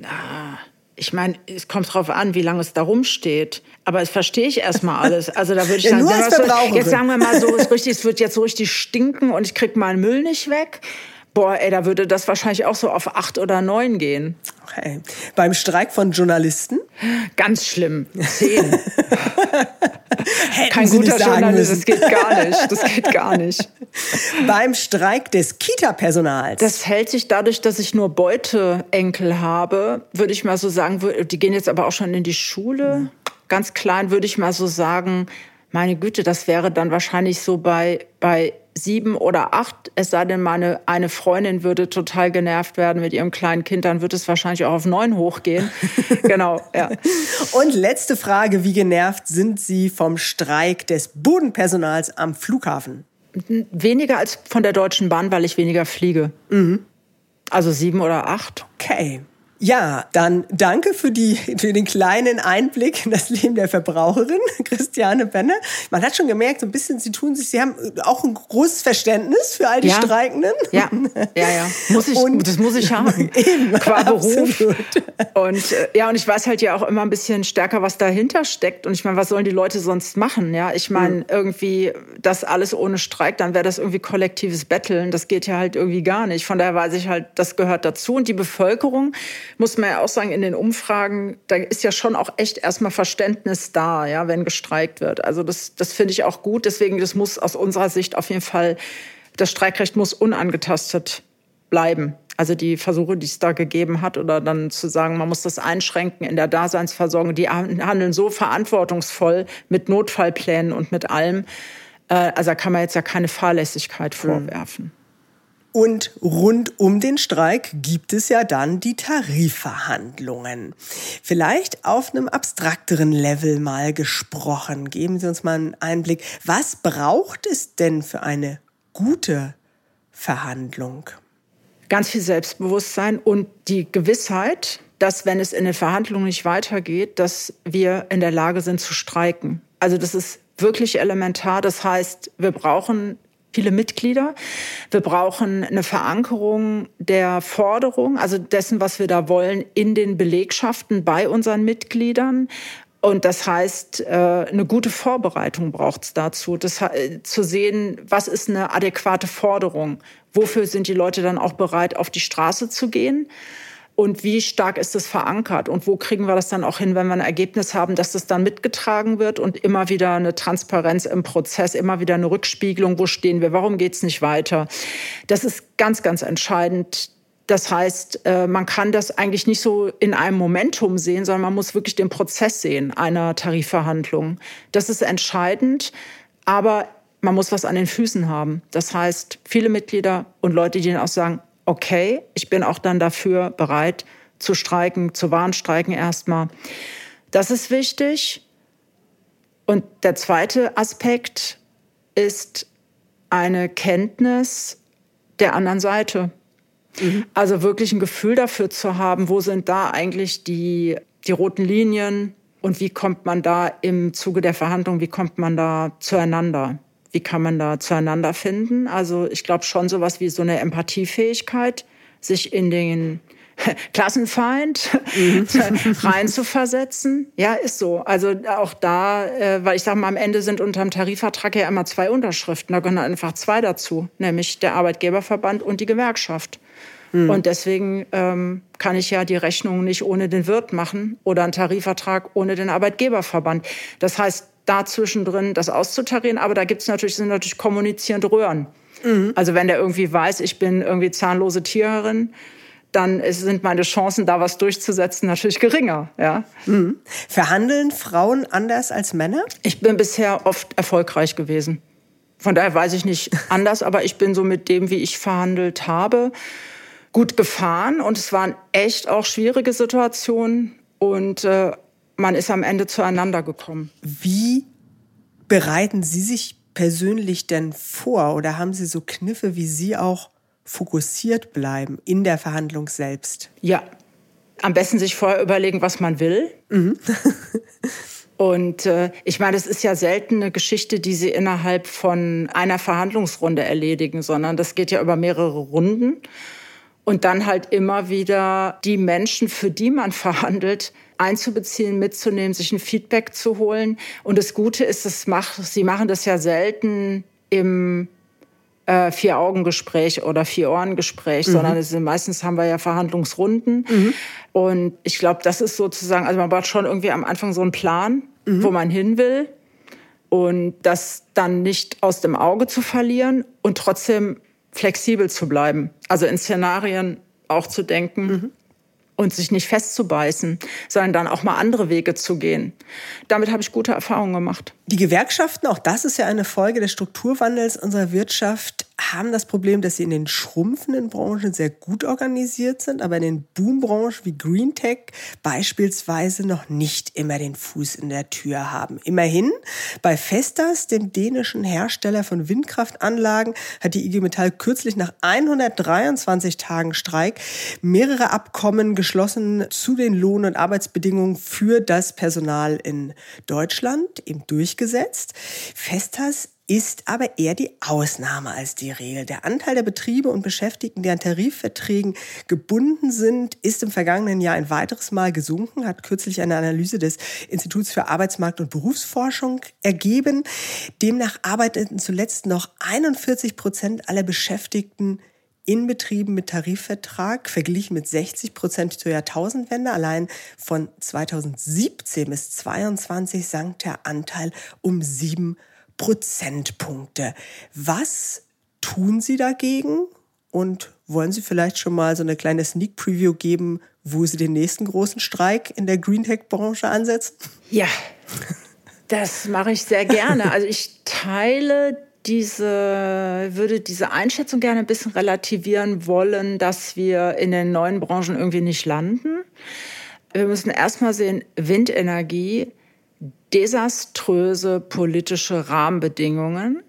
[SPEAKER 1] na, ich meine, es kommt drauf an, wie lange es da rumsteht. Aber das verstehe ich erstmal alles. [LAUGHS] Also da würde ich
[SPEAKER 3] ja,
[SPEAKER 1] sagen,
[SPEAKER 3] nur als
[SPEAKER 1] so, jetzt sagen wir mal so, es, richtig, es wird jetzt so richtig stinken und ich kriege meinen Müll nicht weg. Boah, ey, da würde das wahrscheinlich auch so auf acht oder neun gehen.
[SPEAKER 3] Okay. Beim Streik von Journalisten?
[SPEAKER 1] Ganz schlimm. Zehn. [LAUGHS] Kein Sie guter Journalist, das geht gar nicht. Das geht gar nicht. [LAUGHS]
[SPEAKER 3] Beim Streik des Kita-Personals?
[SPEAKER 1] Das hält sich dadurch, dass ich nur Beuteenkel habe, würde ich mal so sagen, die gehen jetzt aber auch schon in die Schule. Ganz klein würde ich mal so sagen, meine Güte, das wäre dann wahrscheinlich so bei, bei sieben oder acht, es sei denn, meine eine Freundin würde total genervt werden mit ihrem kleinen Kind, dann wird es wahrscheinlich auch auf neun hochgehen. [LAUGHS] genau, ja.
[SPEAKER 3] Und letzte Frage, wie genervt sind Sie vom Streik des Bodenpersonals am Flughafen?
[SPEAKER 1] Weniger als von der Deutschen Bahn, weil ich weniger fliege. Mhm. Also sieben oder acht.
[SPEAKER 3] Okay. Ja, dann danke für, die, für den kleinen Einblick in das Leben der Verbraucherin, [LAUGHS] Christiane Benner. Man hat schon gemerkt, so ein bisschen, Sie tun sich, Sie haben auch ein großes Verständnis für all die
[SPEAKER 1] ja.
[SPEAKER 3] Streikenden.
[SPEAKER 1] Ja, ja, ja. Muss ich, und, das muss ich [LAUGHS] haben. Eben, Qua [LAUGHS] Beruf. Und äh, ja, und ich weiß halt ja auch immer ein bisschen stärker, was dahinter steckt. Und ich meine, was sollen die Leute sonst machen? Ja, ich meine, mhm. irgendwie das alles ohne Streik, dann wäre das irgendwie kollektives Betteln. Das geht ja halt irgendwie gar nicht. Von daher weiß ich halt, das gehört dazu. Und die Bevölkerung, muss man ja auch sagen, in den Umfragen, da ist ja schon auch echt erstmal Verständnis da, ja, wenn gestreikt wird. Also das, das finde ich auch gut. Deswegen, das muss aus unserer Sicht auf jeden Fall, das Streikrecht muss unangetastet bleiben. Also die Versuche, die es da gegeben hat, oder dann zu sagen, man muss das einschränken in der Daseinsversorgung, die handeln so verantwortungsvoll mit Notfallplänen und mit allem. Äh, also da kann man jetzt ja keine Fahrlässigkeit hm. vorwerfen.
[SPEAKER 3] Und rund um den Streik gibt es ja dann die Tarifverhandlungen. Vielleicht auf einem abstrakteren Level mal gesprochen. Geben Sie uns mal einen Einblick. Was braucht es denn für eine gute Verhandlung?
[SPEAKER 1] Ganz viel Selbstbewusstsein und die Gewissheit, dass wenn es in den Verhandlungen nicht weitergeht, dass wir in der Lage sind zu streiken. Also das ist wirklich elementar. Das heißt, wir brauchen viele Mitglieder. Wir brauchen eine Verankerung der Forderung, also dessen, was wir da wollen, in den Belegschaften bei unseren Mitgliedern. Und das heißt, äh, eine gute Vorbereitung braucht es dazu, das, zu sehen, was ist eine adäquate Forderung, wofür sind die Leute dann auch bereit, auf die Straße zu gehen und wie stark ist es verankert und wo kriegen wir das dann auch hin, wenn wir ein Ergebnis haben, dass das dann mitgetragen wird und immer wieder eine Transparenz im Prozess, immer wieder eine Rückspiegelung, wo stehen wir, warum geht es nicht weiter. Das ist ganz, ganz entscheidend. Das heißt, äh, man kann das eigentlich nicht so in einem Momentum sehen, sondern man muss wirklich den Prozess sehen einer Tarifverhandlung. Das ist entscheidend Aber man muss was an den Füßen haben. Das heißt, viele Mitglieder und Leute, die dann auch sagen, okay, ich bin auch dann dafür bereit zu streiken, zu Warnstreiken erstmal. Das ist wichtig. Und der zweite Aspekt ist eine Kenntnis der anderen Seite. Mhm. Also wirklich ein Gefühl dafür zu haben, wo sind da eigentlich die, die roten Linien und wie kommt man da im Zuge der Verhandlungen, wie kommt man da zueinander? Wie kann man da zueinander finden? Also ich glaube schon sowas wie so eine Empathiefähigkeit, sich in den [LAUGHS] Klassenfeind mhm. [LAUGHS] reinzuversetzen. Ja, ist so. Also auch da, äh, weil ich sage mal, am Ende sind unter dem Tarifvertrag ja immer zwei Unterschriften. Da gehören einfach zwei dazu, nämlich der Arbeitgeberverband und die Gewerkschaft. Mhm. Und deswegen ähm, kann ich ja die Rechnung nicht ohne den Wirt machen oder einen Tarifvertrag ohne den Arbeitgeberverband. Das heißt, da zwischendrin das auszutarieren, aber da gibt's natürlich, sind natürlich kommunizierende Röhren. Mhm. Also wenn der irgendwie weiß, ich bin irgendwie zahnlose Tiererin, dann sind meine Chancen, da was durchzusetzen, natürlich geringer. Ja.
[SPEAKER 3] Mhm. Verhandeln Frauen anders als Männer?
[SPEAKER 1] Ich bin bisher oft erfolgreich gewesen. Von daher weiß ich nicht [LAUGHS] anders, aber ich bin so mit dem, wie ich verhandelt habe, gut gefahren. Und es waren echt auch schwierige Situationen. Und äh, man ist am Ende zueinander gekommen.
[SPEAKER 3] Wie bereiten Sie sich persönlich denn vor oder haben Sie so Kniffe, wie Sie auch fokussiert bleiben in der Verhandlung selbst?
[SPEAKER 1] Ja, am besten sich vorher überlegen, was man will. Mhm. [LAUGHS] Und äh, ich meine, es ist ja selten eine Geschichte, die Sie innerhalb von einer Verhandlungsrunde erledigen, sondern das geht ja über mehrere Runden. Und dann halt immer wieder die Menschen, für die man verhandelt, einzubeziehen, mitzunehmen, sich ein Feedback zu holen. Und das Gute ist, das macht, Sie machen das ja selten im äh, Vier-Augen-Gespräch oder Vier-Ohren-Gespräch, mhm. sondern sind, meistens haben wir ja Verhandlungsrunden. Mhm. Und ich glaube, das ist sozusagen, also man braucht schon irgendwie am Anfang so einen Plan, mhm. wo man hin will. Und das dann nicht aus dem Auge zu verlieren und trotzdem flexibel zu bleiben. Also in Szenarien auch zu denken, mhm und sich nicht festzubeißen, sondern dann auch mal andere Wege zu gehen. Damit habe ich gute Erfahrungen gemacht.
[SPEAKER 3] Die Gewerkschaften, auch das ist ja eine Folge des Strukturwandels unserer Wirtschaft, haben das Problem, dass sie in den schrumpfenden Branchen sehr gut organisiert sind, aber in den Boombranchen wie Green Tech beispielsweise noch nicht immer den Fuß in der Tür haben. Immerhin, bei Vestas, dem dänischen Hersteller von Windkraftanlagen, hat die IG Metall kürzlich nach 123 Tagen Streik mehrere Abkommen geschlossen zu den Lohn- und Arbeitsbedingungen für das Personal in Deutschland, eben durchgesetzt. Vestas ist aber eher die Ausnahme als die Regel. Der Anteil der Betriebe und Beschäftigten, die an Tarifverträgen gebunden sind, ist im vergangenen Jahr ein weiteres Mal gesunken, hat kürzlich eine Analyse des Instituts für Arbeitsmarkt und Berufsforschung ergeben. Demnach arbeiteten zuletzt noch 41 Prozent aller Beschäftigten in Betrieben mit Tarifvertrag verglichen mit 60 Prozent zur Jahrtausendwende. Allein von 2017 bis 2022 sank der Anteil um sieben Prozentpunkte. Was tun Sie dagegen? Und wollen Sie vielleicht schon mal so eine kleine Sneak Preview geben, wo Sie den nächsten großen Streik in der Green Tech Branche ansetzen?
[SPEAKER 1] Ja, das mache ich sehr gerne. Also ich teile diese, würde diese Einschätzung gerne ein bisschen relativieren wollen, dass wir in den neuen Branchen irgendwie nicht landen. Wir müssen erstmal sehen, Windenergie desaströse politische Rahmenbedingungen.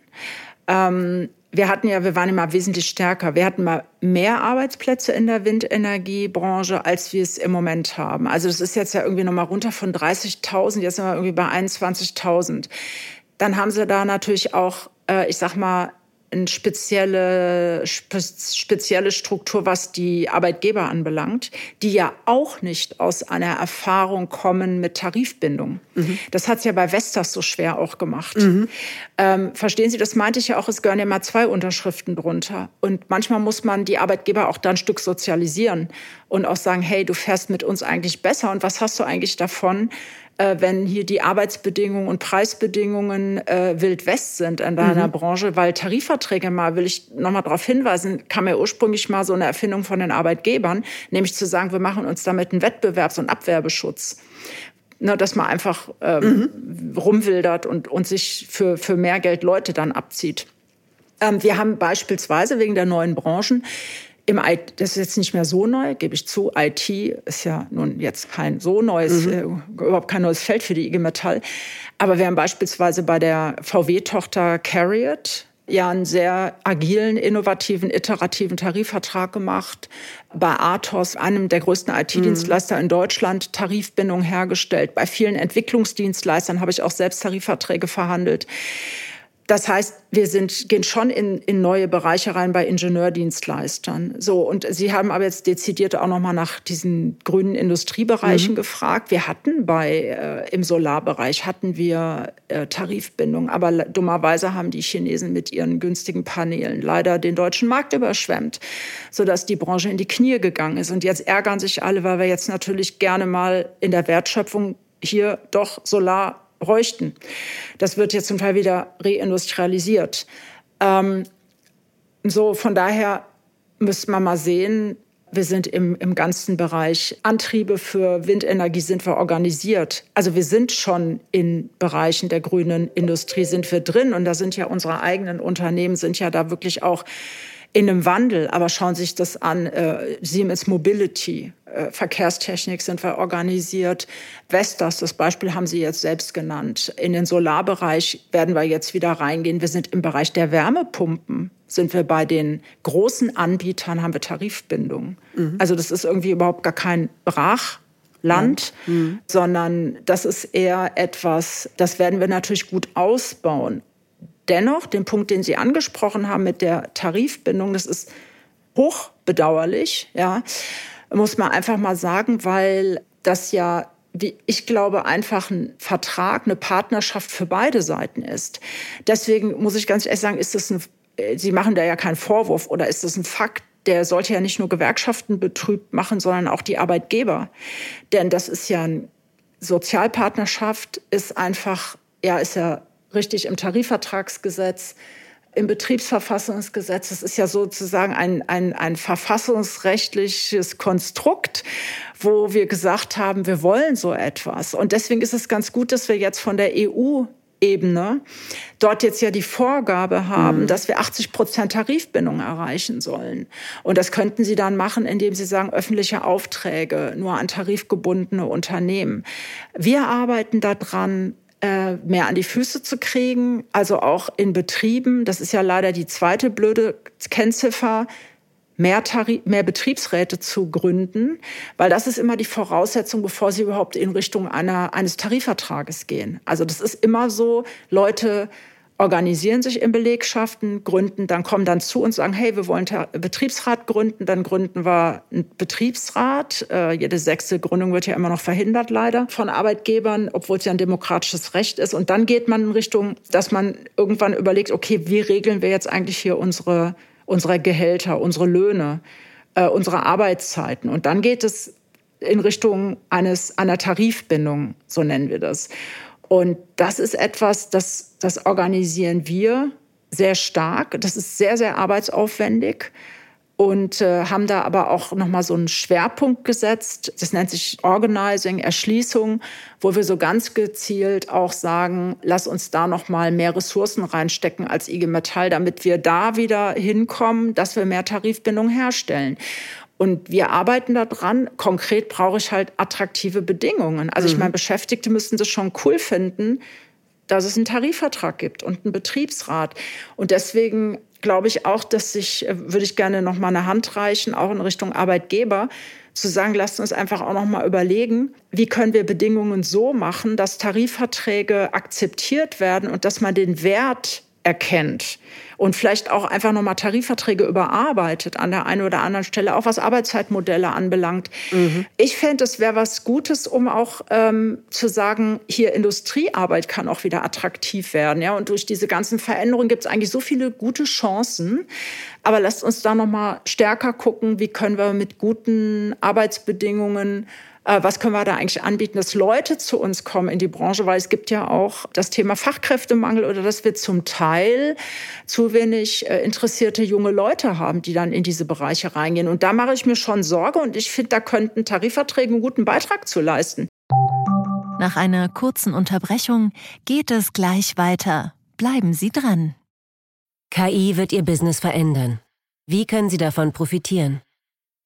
[SPEAKER 1] Ähm, wir hatten ja, wir waren immer wesentlich stärker. Wir hatten mal mehr Arbeitsplätze in der Windenergiebranche, als wir es im Moment haben. Also das ist jetzt ja irgendwie nochmal runter von 30.000, jetzt sind wir irgendwie bei 21.000. Dann haben sie da natürlich auch, äh, ich sag mal, eine spezielle, spezielle Struktur, was die Arbeitgeber anbelangt, die ja auch nicht aus einer Erfahrung kommen mit Tarifbindung. Mhm. Das hat es ja bei Vestas so schwer auch gemacht. Mhm. Ähm, verstehen Sie, das meinte ich ja auch, es gehören ja mal zwei Unterschriften drunter. Und manchmal muss man die Arbeitgeber auch da ein Stück sozialisieren und auch sagen, hey, du fährst mit uns eigentlich besser und was hast du eigentlich davon, äh, wenn hier die Arbeitsbedingungen und Preisbedingungen äh, wild west sind in deiner mhm. Branche, weil Tarifverträge mal, will ich nochmal darauf hinweisen, kam ja ursprünglich mal so eine Erfindung von den Arbeitgebern, nämlich zu sagen, wir machen uns damit einen Wettbewerbs- und Abwerbeschutz ne, dass man einfach ähm, mhm. rumwildert und, und sich für, für mehr Geld Leute dann abzieht. Ähm, wir haben beispielsweise wegen der neuen Branchen im IT, das ist jetzt nicht mehr so neu, gebe ich zu. IT ist ja nun jetzt kein so neues, mhm. äh, überhaupt kein neues Feld für die IG Metall. Aber wir haben beispielsweise bei der VW-Tochter Carriot ja einen sehr agilen, innovativen, iterativen Tarifvertrag gemacht. Bei Athos, einem der größten IT-Dienstleister mhm. in Deutschland, Tarifbindung hergestellt. Bei vielen Entwicklungsdienstleistern habe ich auch selbst Tarifverträge verhandelt. Das heißt, wir sind, gehen schon in, in neue Bereiche rein bei Ingenieurdienstleistern. So, und Sie haben aber jetzt dezidiert auch nochmal nach diesen grünen Industriebereichen mhm. gefragt. Wir hatten bei, äh, im Solarbereich hatten wir äh, Tarifbindung, aber dummerweise haben die Chinesen mit ihren günstigen Paneelen leider den deutschen Markt überschwemmt, sodass die Branche in die Knie gegangen ist. Und jetzt ärgern sich alle, weil wir jetzt natürlich gerne mal in der Wertschöpfung hier doch Solar bräuchten. Das wird jetzt zum Teil wieder reindustrialisiert. Ähm, so, von daher müsste man mal sehen, wir sind im, im ganzen Bereich Antriebe für Windenergie sind wir organisiert. Also wir sind schon in Bereichen der grünen Industrie sind wir drin und da sind ja unsere eigenen Unternehmen sind ja da wirklich auch in einem Wandel. Aber schauen Sie sich das an, äh, Siemens Mobility, äh, Verkehrstechnik sind wir organisiert. Vestas, das Beispiel haben Sie jetzt selbst genannt. In den Solarbereich werden wir jetzt wieder reingehen. Wir sind im Bereich der Wärmepumpen sind wir bei den großen Anbietern, haben wir Tarifbindungen. Mhm. Also das ist irgendwie überhaupt gar kein Brachland, ja. mhm. sondern das ist eher etwas, das werden wir natürlich gut ausbauen. Dennoch, den Punkt, den Sie angesprochen haben mit der Tarifbindung, das ist hochbedauerlich, ja, muss man einfach mal sagen, weil das ja wie ich glaube, einfach ein Vertrag, eine Partnerschaft für beide Seiten ist. Deswegen muss ich ganz ehrlich sagen, ist das ein, Sie machen da ja keinen Vorwurf oder ist das ein Fakt, der sollte ja nicht nur Gewerkschaften betrübt machen, sondern auch die Arbeitgeber. Denn das ist ja eine Sozialpartnerschaft, ist einfach, ja, ist ja richtig im Tarifvertragsgesetz, im Betriebsverfassungsgesetz. Das ist ja sozusagen ein, ein, ein verfassungsrechtliches Konstrukt, wo wir gesagt haben, wir wollen so etwas. Und deswegen ist es ganz gut, dass wir jetzt von der EU Ebene dort jetzt ja die Vorgabe haben, mhm. dass wir 80 Prozent Tarifbindung erreichen sollen. Und das könnten Sie dann machen, indem Sie sagen, öffentliche Aufträge nur an tarifgebundene Unternehmen. Wir arbeiten daran, mehr an die Füße zu kriegen, also auch in Betrieben. Das ist ja leider die zweite blöde Kennziffer, mehr, mehr Betriebsräte zu gründen, weil das ist immer die Voraussetzung, bevor sie überhaupt in Richtung einer, eines Tarifvertrages gehen. Also das ist immer so, Leute organisieren sich in Belegschaften, gründen, dann kommen dann zu und sagen, hey, wir wollen Betriebsrat gründen, dann gründen wir einen Betriebsrat. Äh, jede sechste Gründung wird ja immer noch verhindert, leider, von Arbeitgebern, obwohl es ja ein demokratisches Recht ist. Und dann geht man in Richtung, dass man irgendwann überlegt, okay, wie regeln wir jetzt eigentlich hier unsere, unsere Gehälter, unsere Löhne, äh, unsere Arbeitszeiten. Und dann geht es in Richtung eines, einer Tarifbindung, so nennen wir das. Und das ist etwas, das, das organisieren wir sehr stark. Das ist sehr, sehr arbeitsaufwendig und äh, haben da aber auch nochmal so einen Schwerpunkt gesetzt. Das nennt sich Organizing, Erschließung, wo wir so ganz gezielt auch sagen, lass uns da nochmal mehr Ressourcen reinstecken als IG Metall, damit wir da wieder hinkommen, dass wir mehr Tarifbindung herstellen. Und wir arbeiten daran. Konkret brauche ich halt attraktive Bedingungen. Also ich mhm. meine, Beschäftigte müssten das schon cool finden, dass es einen Tarifvertrag gibt und einen Betriebsrat. Und deswegen glaube ich auch, dass sich, äh, würde ich gerne noch mal eine Hand reichen, auch in Richtung Arbeitgeber, zu sagen, lasst uns einfach auch noch mal überlegen, wie können wir Bedingungen so machen, dass Tarifverträge akzeptiert werden und dass man den Wert erkennt und vielleicht auch einfach nochmal Tarifverträge überarbeitet an der einen oder anderen Stelle, auch was Arbeitszeitmodelle anbelangt. Mhm. Ich fände, es wäre was Gutes, um auch ähm, zu sagen, hier Industriearbeit kann auch wieder attraktiv werden. Ja? Und durch diese ganzen Veränderungen gibt es eigentlich so viele gute Chancen. Aber lasst uns da nochmal stärker gucken, wie können wir mit guten Arbeitsbedingungen was können wir da eigentlich anbieten, dass Leute zu uns kommen in die Branche, weil es gibt ja auch das Thema Fachkräftemangel oder dass wir zum Teil zu wenig äh, interessierte junge Leute haben, die dann in diese Bereiche reingehen. Und da mache ich mir schon Sorge und ich finde, da könnten Tarifverträge einen guten Beitrag zu leisten.
[SPEAKER 2] Nach einer kurzen Unterbrechung geht es gleich weiter. Bleiben Sie dran.
[SPEAKER 5] KI wird Ihr Business verändern. Wie können Sie davon profitieren?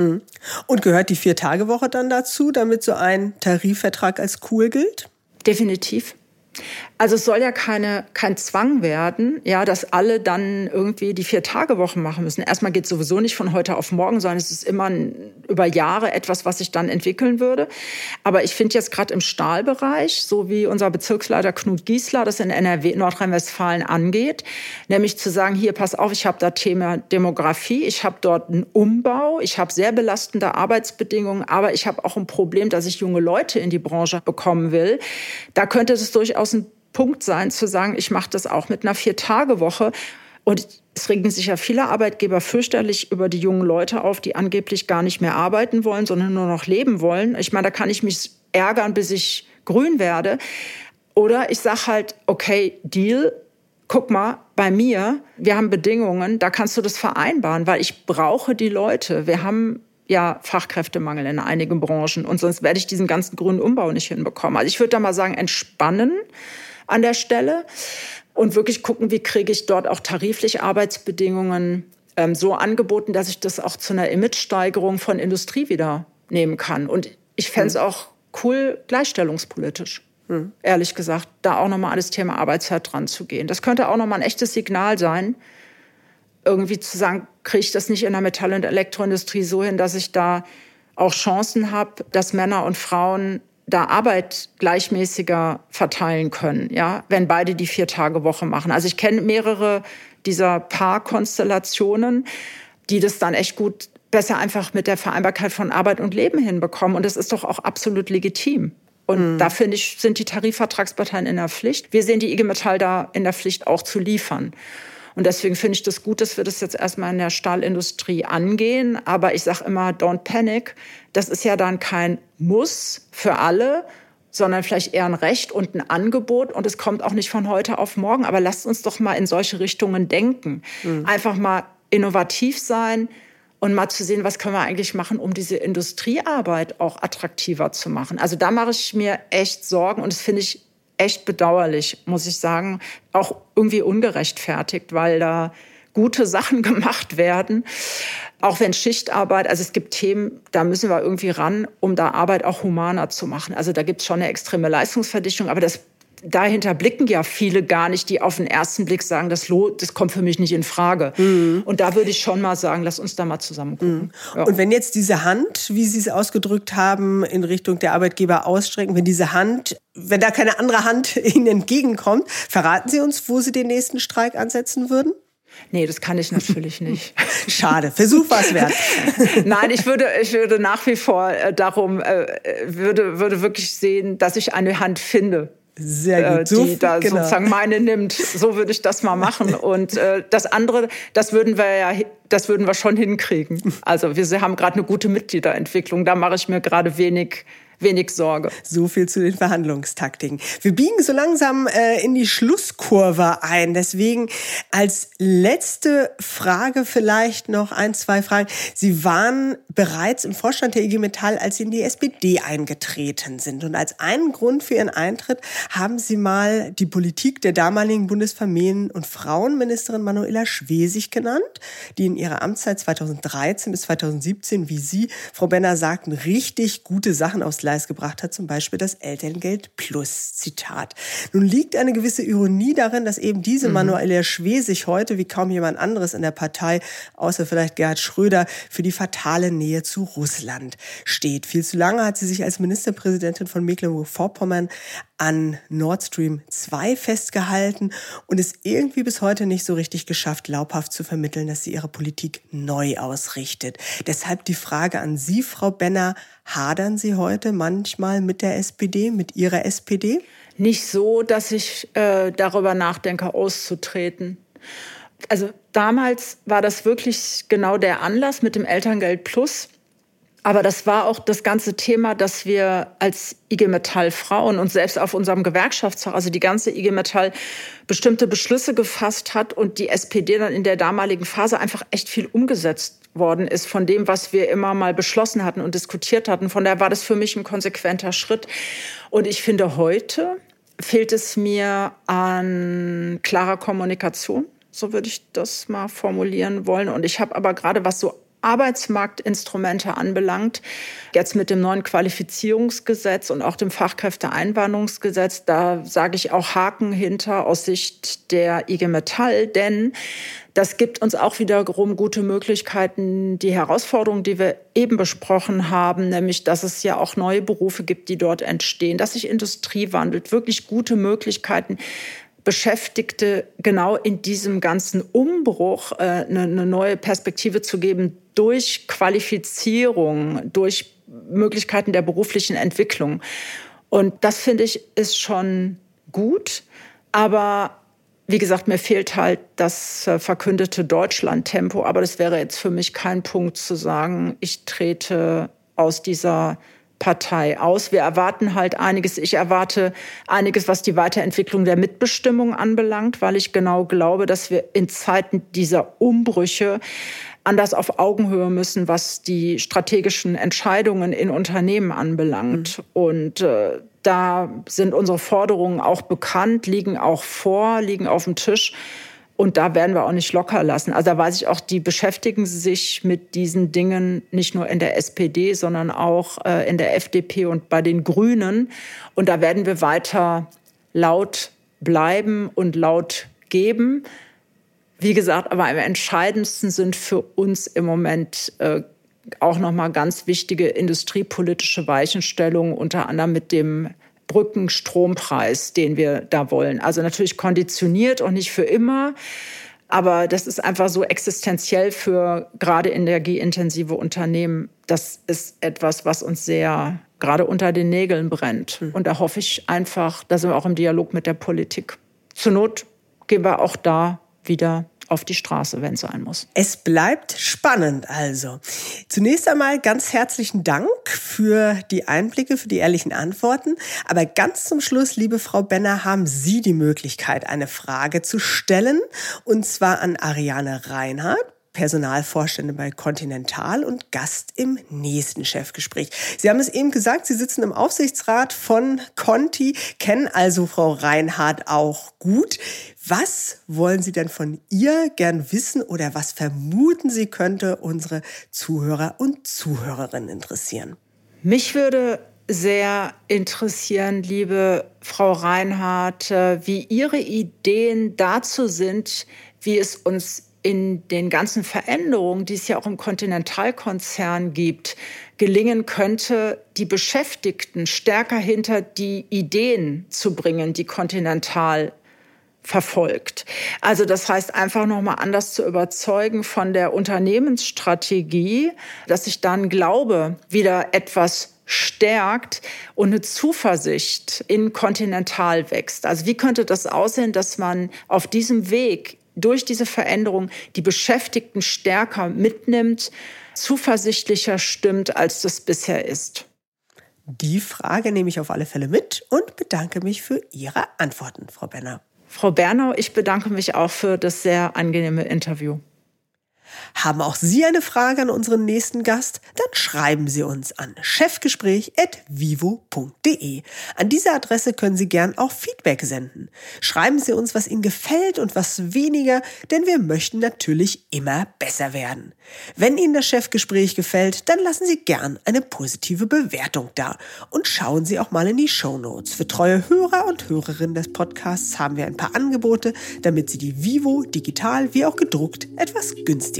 [SPEAKER 3] Hm. Und gehört die Vier-Tage-Woche dann dazu, damit so ein Tarifvertrag als cool gilt?
[SPEAKER 1] Definitiv. Also es soll ja keine, kein Zwang werden, ja, dass alle dann irgendwie die Vier-Tage-Wochen machen müssen. Erstmal geht es sowieso nicht von heute auf morgen, sondern es ist immer ein, über Jahre etwas, was sich dann entwickeln würde. Aber ich finde jetzt gerade im Stahlbereich, so wie unser Bezirksleiter Knut Giesler das in NRW, Nordrhein-Westfalen angeht, nämlich zu sagen, hier, pass auf, ich habe da Thema Demografie, ich habe dort einen Umbau, ich habe sehr belastende Arbeitsbedingungen, aber ich habe auch ein Problem, dass ich junge Leute in die Branche bekommen will. Da könnte es durchaus ein Punkt sein, zu sagen, ich mache das auch mit einer Vier-Tage-Woche. Und es regen sich ja viele Arbeitgeber fürchterlich über die jungen Leute auf, die angeblich gar nicht mehr arbeiten wollen, sondern nur noch leben wollen. Ich meine, da kann ich mich ärgern, bis ich grün werde. Oder ich sage halt, okay, Deal, guck mal, bei mir, wir haben Bedingungen, da kannst du das vereinbaren, weil ich brauche die Leute. Wir haben ja Fachkräftemangel in einigen Branchen und sonst werde ich diesen ganzen grünen Umbau nicht hinbekommen. Also ich würde da mal sagen, entspannen an der Stelle und wirklich gucken, wie kriege ich dort auch tariflich Arbeitsbedingungen ähm, so angeboten, dass ich das auch zu einer Imagesteigerung von Industrie wieder nehmen kann. Und ich fände es mhm. auch cool, gleichstellungspolitisch. Mhm. Ehrlich gesagt, da auch nochmal an das Thema Arbeitszeit dran zu gehen. Das könnte auch nochmal ein echtes Signal sein, irgendwie zu sagen, kriege ich das nicht in der Metall- und Elektroindustrie so hin, dass ich da auch Chancen habe, dass Männer und Frauen da Arbeit gleichmäßiger verteilen können, ja, wenn beide die vier Tage Woche machen. Also ich kenne mehrere dieser Paarkonstellationen, die das dann echt gut besser einfach mit der Vereinbarkeit von Arbeit und Leben hinbekommen. Und das ist doch auch absolut legitim. Und mhm. da finde ich, sind die Tarifvertragsparteien in der Pflicht. Wir sehen die IG Metall da in der Pflicht auch zu liefern. Und deswegen finde ich das gut, dass wir das jetzt erstmal in der Stahlindustrie angehen. Aber ich sage immer, don't panic. Das ist ja dann kein Muss für alle, sondern vielleicht eher ein Recht und ein Angebot. Und es kommt auch nicht von heute auf morgen. Aber lasst uns doch mal in solche Richtungen denken. Mhm. Einfach mal innovativ sein und mal zu sehen, was können wir eigentlich machen, um diese Industriearbeit auch attraktiver zu machen. Also da mache ich mir echt Sorgen und das finde ich echt bedauerlich, muss ich sagen. Auch irgendwie ungerechtfertigt, weil da gute Sachen [LAUGHS] gemacht werden. Auch wenn Schichtarbeit, also es gibt Themen, da müssen wir irgendwie ran, um da Arbeit auch humaner zu machen. Also da gibt es schon eine extreme Leistungsverdichtung, aber das dahinter blicken ja viele gar nicht, die auf den ersten Blick sagen, das, das kommt für mich nicht in Frage. Mhm. Und da würde ich schon mal sagen, lass uns da mal zusammen gucken. Mhm.
[SPEAKER 3] Ja. Und wenn jetzt diese Hand, wie Sie es ausgedrückt haben, in Richtung der Arbeitgeber ausstrecken, wenn diese Hand, wenn da keine andere Hand [LAUGHS] Ihnen entgegenkommt, verraten Sie uns, wo Sie den nächsten Streik ansetzen würden?
[SPEAKER 1] Nee, das kann ich natürlich [LAUGHS] nicht.
[SPEAKER 3] Schade. Versuch was wert. [LAUGHS]
[SPEAKER 1] Nein, ich würde, ich würde nach wie vor äh, darum, äh, würde, würde wirklich sehen, dass ich eine Hand finde,
[SPEAKER 3] sehr gut.
[SPEAKER 1] So, die da genau. sozusagen meine nimmt. So würde ich das mal [LAUGHS] machen. Und äh, das andere, das würden wir ja, das würden wir schon hinkriegen. Also wir haben gerade eine gute Mitgliederentwicklung. Da mache ich mir gerade wenig wenig Sorge.
[SPEAKER 3] So viel zu den Verhandlungstaktiken. Wir biegen so langsam äh, in die Schlusskurve ein. Deswegen als letzte Frage vielleicht noch ein, zwei Fragen. Sie waren bereits im Vorstand der IG Metall, als Sie in die SPD eingetreten sind. Und als einen Grund für Ihren Eintritt haben Sie mal die Politik der damaligen Bundesfamilien- und Frauenministerin Manuela Schwesig genannt, die in ihrer Amtszeit 2013 bis 2017, wie Sie, Frau Benner, sagten, richtig gute Sachen aufs Gleis gebracht hat, zum Beispiel das Elterngeld Plus. Zitat. Nun liegt eine gewisse Ironie darin, dass eben diese mhm. Manuela Schwesig heute, wie kaum jemand anderes in der Partei, außer vielleicht Gerhard Schröder, für die fatale Nähe zu Russland steht. Viel zu lange hat sie sich als Ministerpräsidentin von Mecklenburg-Vorpommern an Nord Stream 2 festgehalten und es irgendwie bis heute nicht so richtig geschafft, glaubhaft zu vermitteln, dass sie ihre Politik neu ausrichtet. Deshalb die Frage an Sie, Frau Benner, hadern Sie heute manchmal mit der SPD, mit Ihrer SPD?
[SPEAKER 1] nicht so, dass ich äh, darüber nachdenke, auszutreten. Also damals war das wirklich genau der Anlass mit dem Elterngeld Plus. Aber das war auch das ganze Thema, dass wir als IG Metall Frauen und selbst auf unserem Gewerkschaftstag, also die ganze IG Metall bestimmte Beschlüsse gefasst hat und die SPD dann in der damaligen Phase einfach echt viel umgesetzt worden ist von dem, was wir immer mal beschlossen hatten und diskutiert hatten. Von daher war das für mich ein konsequenter Schritt. Und ich finde, heute fehlt es mir an klarer Kommunikation. So würde ich das mal formulieren wollen. Und ich habe aber gerade, was so Arbeitsmarktinstrumente anbelangt, jetzt mit dem neuen Qualifizierungsgesetz und auch dem Fachkräfteeinwanderungsgesetz, da sage ich auch Haken hinter aus Sicht der IG Metall, denn das gibt uns auch wiederum gute Möglichkeiten, die Herausforderungen, die wir eben besprochen haben, nämlich, dass es ja auch neue Berufe gibt, die dort entstehen, dass sich Industrie wandelt, wirklich gute Möglichkeiten, Beschäftigte genau in diesem ganzen Umbruch äh, eine, neue Perspektive zu geben durch Qualifizierung, durch Möglichkeiten der beruflichen Entwicklung. Und das finde ich ist schon gut. Aber wie gesagt, mir fehlt halt das äh, verkündete Deutschland-Tempo. Aber das wäre jetzt für mich kein Punkt zu sagen, ich trete aus dieser Partei aus. Wir erwarten halt einiges. Ich erwarte einiges, was die Weiterentwicklung der Mitbestimmung anbelangt, weil ich genau glaube, dass wir in Zeiten dieser Umbrüche anders auf Augenhöhe müssen, was die strategischen Entscheidungen in Unternehmen anbelangt. Mhm. Und äh, da sind unsere Forderungen auch bekannt, liegen auch vor, liegen auf dem Tisch. Und da werden wir auch nicht locker lassen. Also da weiß ich auch, die beschäftigen sich mit diesen Dingen nicht nur in der SPD, sondern auch äh, in der FDP und bei den Grünen. Und da werden wir weiter laut bleiben und laut geben. Wie gesagt, aber am entscheidendsten sind für uns im Moment äh, auch noch mal ganz wichtige industriepolitische Weichenstellungen, unter anderem mit dem Brückenstrompreis, den wir da wollen. Also natürlich konditioniert und nicht für immer. Aber das ist einfach so existenziell für gerade energieintensive Unternehmen. Das ist etwas, was uns sehr gerade unter den Nägeln brennt. Mhm. Und da hoffe ich einfach, da sind wir auch im Dialog mit der Politik. Zur Not gehen wir auch da wieder auf die Straße, wenn es sein muss.
[SPEAKER 3] Es bleibt spannend also. Zunächst einmal ganz herzlichen Dank für die Einblicke, für die ehrlichen Antworten. Aber ganz zum Schluss, liebe Frau Benner, haben Sie die Möglichkeit, eine Frage zu stellen. Und zwar an Ariane Reinhardt. Personalvorstände bei Continental und Gast im nächsten Chefgespräch. Sie haben es eben gesagt, Sie sitzen im Aufsichtsrat von Conti, kennen also Frau Reinhardt auch gut. Was wollen Sie denn von ihr gern wissen oder was vermuten Sie könnte unsere Zuhörer und Zuhörerinnen interessieren?
[SPEAKER 1] Mich würde sehr interessieren, liebe Frau Reinhardt, äh, wie Ihre Ideen dazu sind, wie es uns in den ganzen Veränderungen, die es ja auch im Kontinentalkonzern gibt, gelingen könnte, die Beschäftigten stärker hinter die Ideen zu bringen, die Continental verfolgt. Also das heißt einfach noch mal anders zu überzeugen von der Unternehmensstrategie, dass ich dann glaube, wieder etwas stärkt und eine Zuversicht in Continental wächst. Also wie könnte das aussehen, dass man auf diesem Weg durch diese Veränderung die Beschäftigten stärker mitnimmt, zuversichtlicher stimmt, als das bisher ist?
[SPEAKER 3] Die Frage nehme ich auf alle Fälle mit und bedanke mich für Ihre Antworten, Frau Benner.
[SPEAKER 1] Frau Bernau, ich bedanke mich auch für das sehr angenehme Interview.
[SPEAKER 3] Haben auch Sie eine Frage an unseren nächsten Gast? Dann schreiben Sie uns an chefgespräch.vivo.de. An diese Adresse können Sie gern auch Feedback senden. Schreiben Sie uns, was Ihnen gefällt und was weniger, denn wir möchten natürlich immer besser werden. Wenn Ihnen das Chefgespräch gefällt, dann lassen Sie gern eine positive Bewertung da und schauen Sie auch mal in die Show Notes. Für treue Hörer und Hörerinnen des Podcasts haben wir ein paar Angebote, damit Sie die Vivo digital wie auch gedruckt etwas günstiger